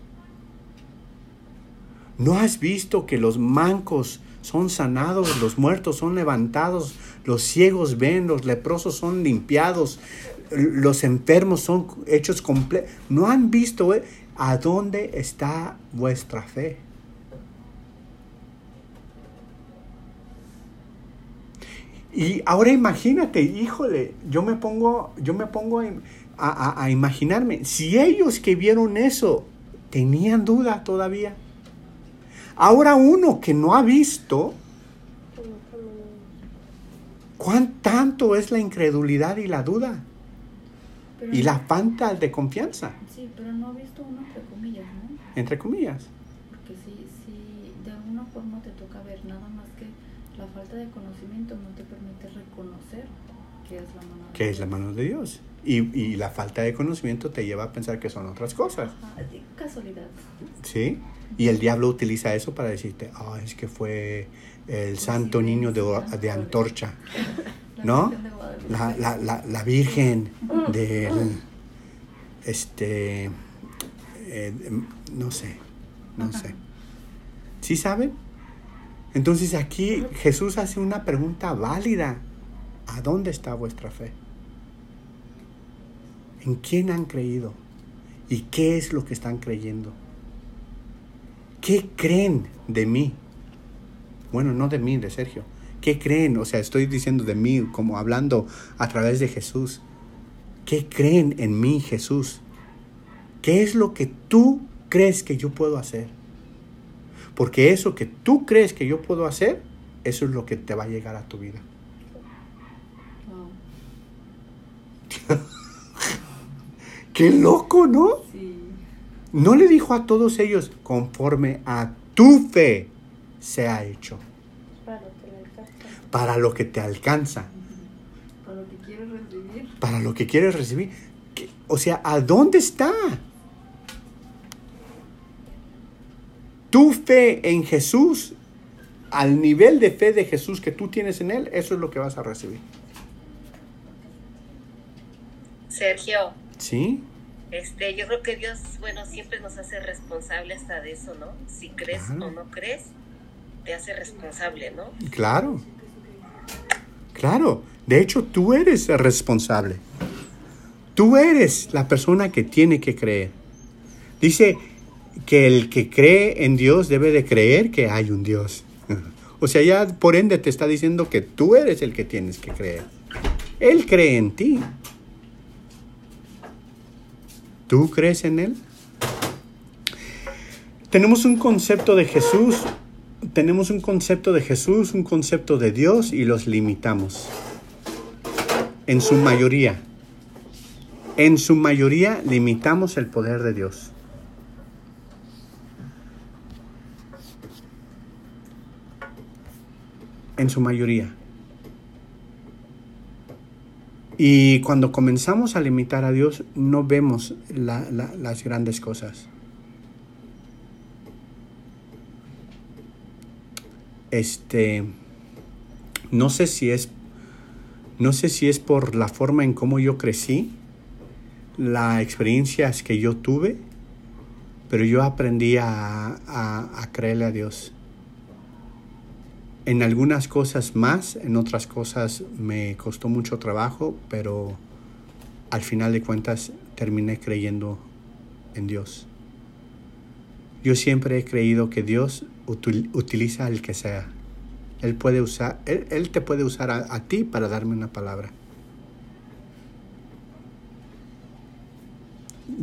¿No has visto que los mancos son sanados, los muertos son levantados, los ciegos ven, los leprosos son limpiados, los enfermos son hechos completos? ¿No han visto eh? a dónde está vuestra fe? Y ahora imagínate, híjole, yo me pongo, yo me pongo a, a- a imaginarme, si ellos que vieron eso tenían duda todavía. Ahora uno que no ha visto, ¿cuán tanto es la incredulidad y la duda? Pero Y no- la falta de confianza, Sí, pero no he visto uno entre comillas, ¿no? entre comillas. Porque si, si de alguna forma te toca ver nada más que la falta de conocimiento no te permite reconocer es la mano de que es la Dios. mano de Dios. Y, y la falta de conocimiento te lleva a pensar que son otras cosas. Ajá, casualidad. ¿Sí? Y el diablo utiliza eso para decirte, ah, es que fue el santo niño de, de antorcha, [laughs] ¿no? La, la, la, la virgen del, este, eh, no sé, no sé. ¿Sí saben? Entonces aquí Jesús hace una pregunta válida. ¿A dónde está vuestra fe? ¿En quién han creído? ¿Y qué es lo que están creyendo? ¿Qué creen de mí? Bueno, no de mí, de Sergio. ¿Qué creen? O sea, estoy diciendo de mí, como hablando a través de Jesús. ¿Qué creen en mí, Jesús? ¿Qué es lo que tú crees que yo puedo hacer? Porque eso que tú crees que yo puedo hacer, eso es lo que te va a llegar a tu vida. [laughs] ¡Qué loco, ¿no? Sí. No le dijo a todos ellos, conforme a tu fe sea hecho, Para que le alcance. para lo que te alcanza, Para lo que quieres recibir. para lo que quieres recibir. ¿Qué? O sea, ¿a dónde está? Tu fe en Jesús, al nivel de fe de Jesús que tú tienes en Él, eso es lo que vas a recibir. Sergio, ¿Sí? este, yo creo que Dios, bueno, siempre nos hace responsable hasta de eso, ¿no? Si crees Claro. o no crees, te hace responsable, ¿no? Claro. Claro. De hecho, tú eres el responsable. Tú eres la persona que tiene que creer. Dice que el que cree en Dios debe de creer que hay un Dios. [laughs] O sea, ya por ende te está diciendo que tú eres el que tienes que creer. Él cree en ti. ¿Tú crees en Él? Tenemos un concepto de Jesús, tenemos un concepto de Jesús, un concepto de Dios y los limitamos. En su mayoría. En su mayoría limitamos el poder de Dios. En su mayoría. Y cuando comenzamos a limitar a Dios, no vemos la- la- las grandes cosas. Este, no sé si es, no sé si es por la forma en cómo yo crecí, las experiencias que yo tuve, pero yo aprendí a, a creerle a Dios. En algunas cosas más, en otras cosas me costó mucho trabajo, pero al final de cuentas terminé creyendo en Dios. Yo siempre he creído que Dios util- utiliza al que sea. Él puede usar, él, él te puede usar a, a ti para darme una palabra.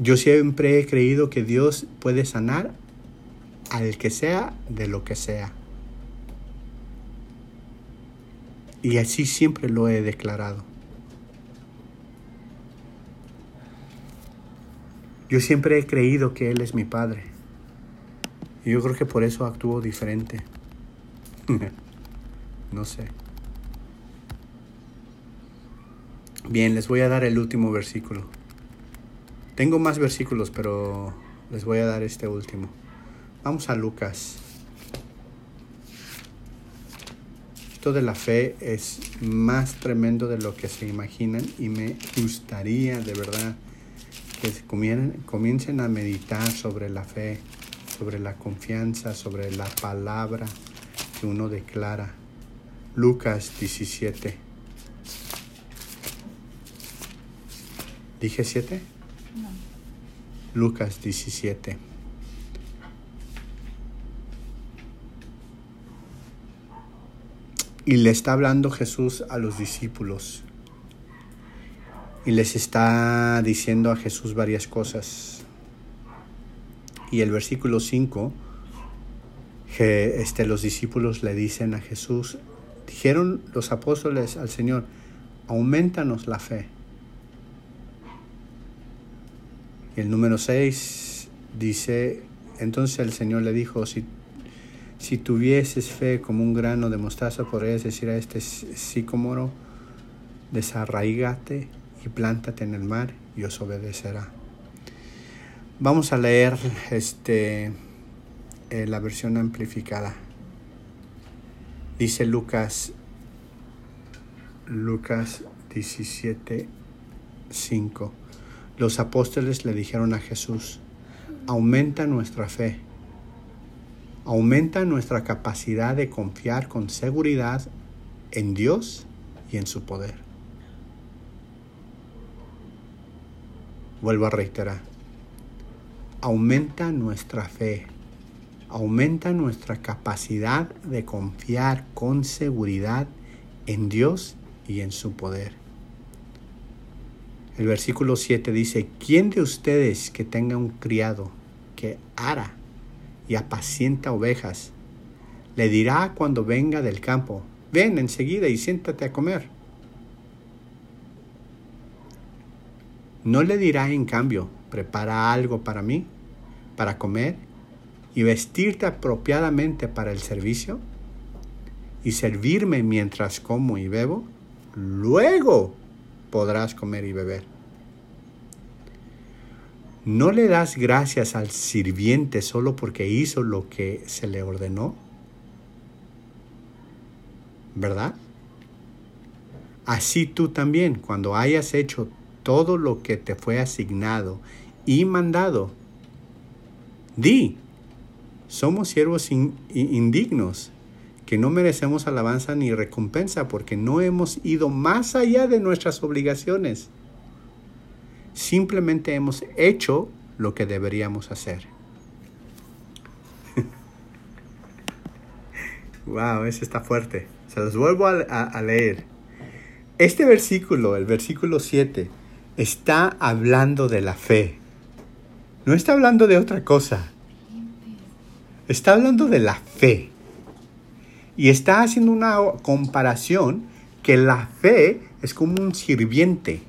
Yo siempre he creído que Dios puede sanar al que sea de lo que sea. Y así siempre lo he declarado. Yo siempre he creído que Él es mi Padre. Y yo creo que por eso actúo diferente. [laughs] no sé. Bien, les voy a dar el último versículo. Tengo más versículos, pero les voy a dar este último. Vamos a Lucas. Esto de la fe es más tremendo de lo que se imaginan y me gustaría de verdad que comiencen a meditar sobre la fe, sobre la confianza, sobre la palabra que uno declara. Lucas 17. ¿Dije 7? No. Lucas 17. Y le está hablando Jesús a los discípulos. Y les está diciendo a Jesús varias cosas. Y el versículo 5, que este, los discípulos le dicen a Jesús, dijeron los apóstoles al Señor, aumentanos la fe. Y el número 6 dice, entonces el Señor le dijo, si, si tuvieses fe como un grano de mostaza, podrías decir a este sicómoro, desarraigate y plántate en el mar y os obedecerá. Vamos a leer este, eh, la versión amplificada. Dice Lucas, Lucas 17, 5. Los apóstoles le dijeron a Jesús, aumenta nuestra fe, aumenta nuestra capacidad de confiar con seguridad en Dios y en su poder. Vuelvo a reiterar, aumenta nuestra fe, aumenta nuestra capacidad de confiar con seguridad en Dios y en su poder. El versículo 7 dice, ¿quién de ustedes que tenga un criado que ara y apacienta ovejas, le dirá cuando venga del campo, ven enseguida y siéntate a comer? ¿No le dirá en cambio, prepara algo para mí, para comer, y vestirte apropiadamente para el servicio, y servirme mientras como y bebo? Luego podrás comer y beber. ¿No le das gracias al sirviente solo porque hizo lo que se le ordenó? ¿Verdad? Así tú también, cuando hayas hecho todo lo que te fue asignado y mandado, di, somos siervos indignos que no merecemos alabanza ni recompensa porque no hemos ido más allá de nuestras obligaciones. Simplemente hemos hecho lo que deberíamos hacer. [laughs] wow, eso está fuerte. Se los vuelvo a, a leer. Este versículo, el versículo 7, está hablando de la fe. No está hablando de otra cosa. Está hablando de la fe. Y está haciendo una comparación que la fe es como un sirviente.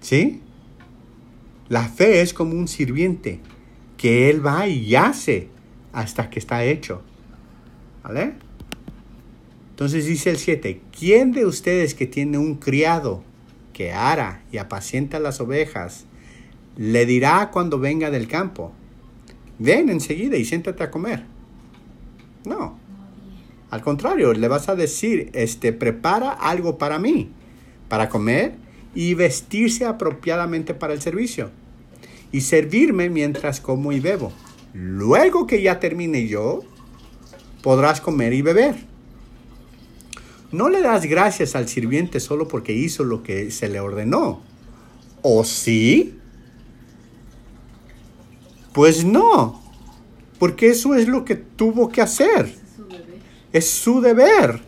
¿Sí? La fe es como un sirviente que él va y hace hasta que está hecho. ¿Vale? Entonces dice el 7, ¿quién de ustedes que tiene un criado que ara y apacienta las ovejas, le dirá cuando venga del campo, ven enseguida y siéntate a comer? No. Al contrario, le vas a decir, este, prepara algo para mí, para comer y vestirse apropiadamente para el servicio, y servirme mientras como y bebo. Luego que ya termine yo, podrás comer y beber. No le das gracias al sirviente solo porque hizo lo que se le ordenó. ¿O sí? Pues no, porque eso es lo que tuvo que hacer. Es su deber.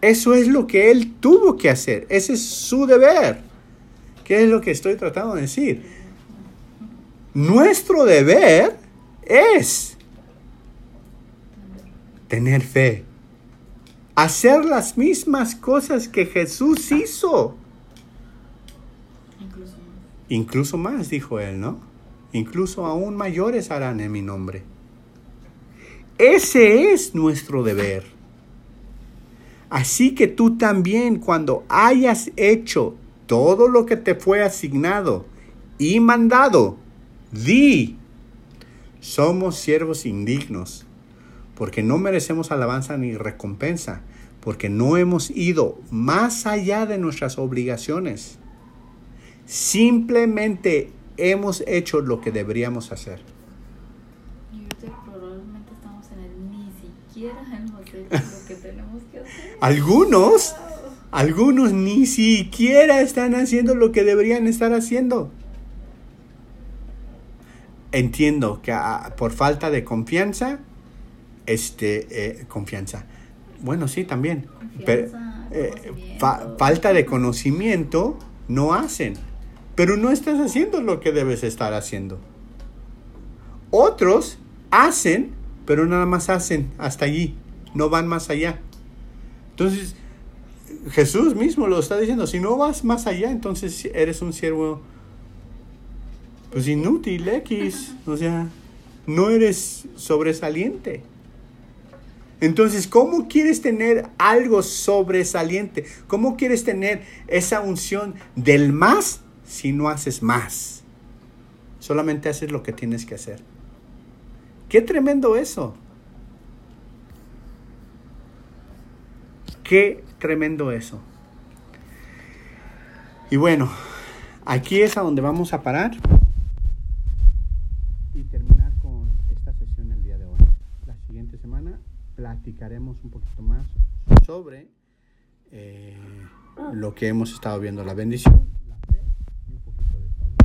Eso es lo que él tuvo que hacer. Ese es su deber. ¿Qué es lo que estoy tratando de decir? Nuestro deber es tener fe. Hacer las mismas cosas que Jesús hizo. Incluso más. Dijo él, ¿no? Incluso aún mayores harán en mi nombre. Ese es nuestro deber. Así que tú también cuando hayas hecho todo lo que te fue asignado y mandado, di, somos siervos indignos, porque no merecemos alabanza ni recompensa, porque no hemos ido más allá de nuestras obligaciones. Simplemente hemos hecho lo que deberíamos hacer. probablemente estamos en el ni siquiera hemos hecho [laughs] lo que tenemos que hacer. Algunos, algunos ni siquiera están haciendo lo que deberían estar haciendo. Entiendo que ah, por falta de confianza este, eh, confianza. Bueno, sí, también. Pero, eh, fa- falta de conocimiento no hacen. Pero no estás haciendo lo que debes estar haciendo. Otros hacen, pero nada más hacen hasta allí. No van más allá. Entonces, Jesús mismo lo está diciendo. Si no vas más allá, entonces eres un siervo pues inútil, X. O sea, no eres sobresaliente. Entonces, ¿cómo quieres tener algo sobresaliente? ¿Cómo quieres tener esa unción del más si no haces más? Solamente haces lo que tienes que hacer. Qué tremendo eso. Qué tremendo eso. Y bueno, aquí es a donde vamos a parar y terminar con esta sesión el día de hoy. La siguiente semana platicaremos un poquito más sobre eh, lo que hemos estado viendo, la bendición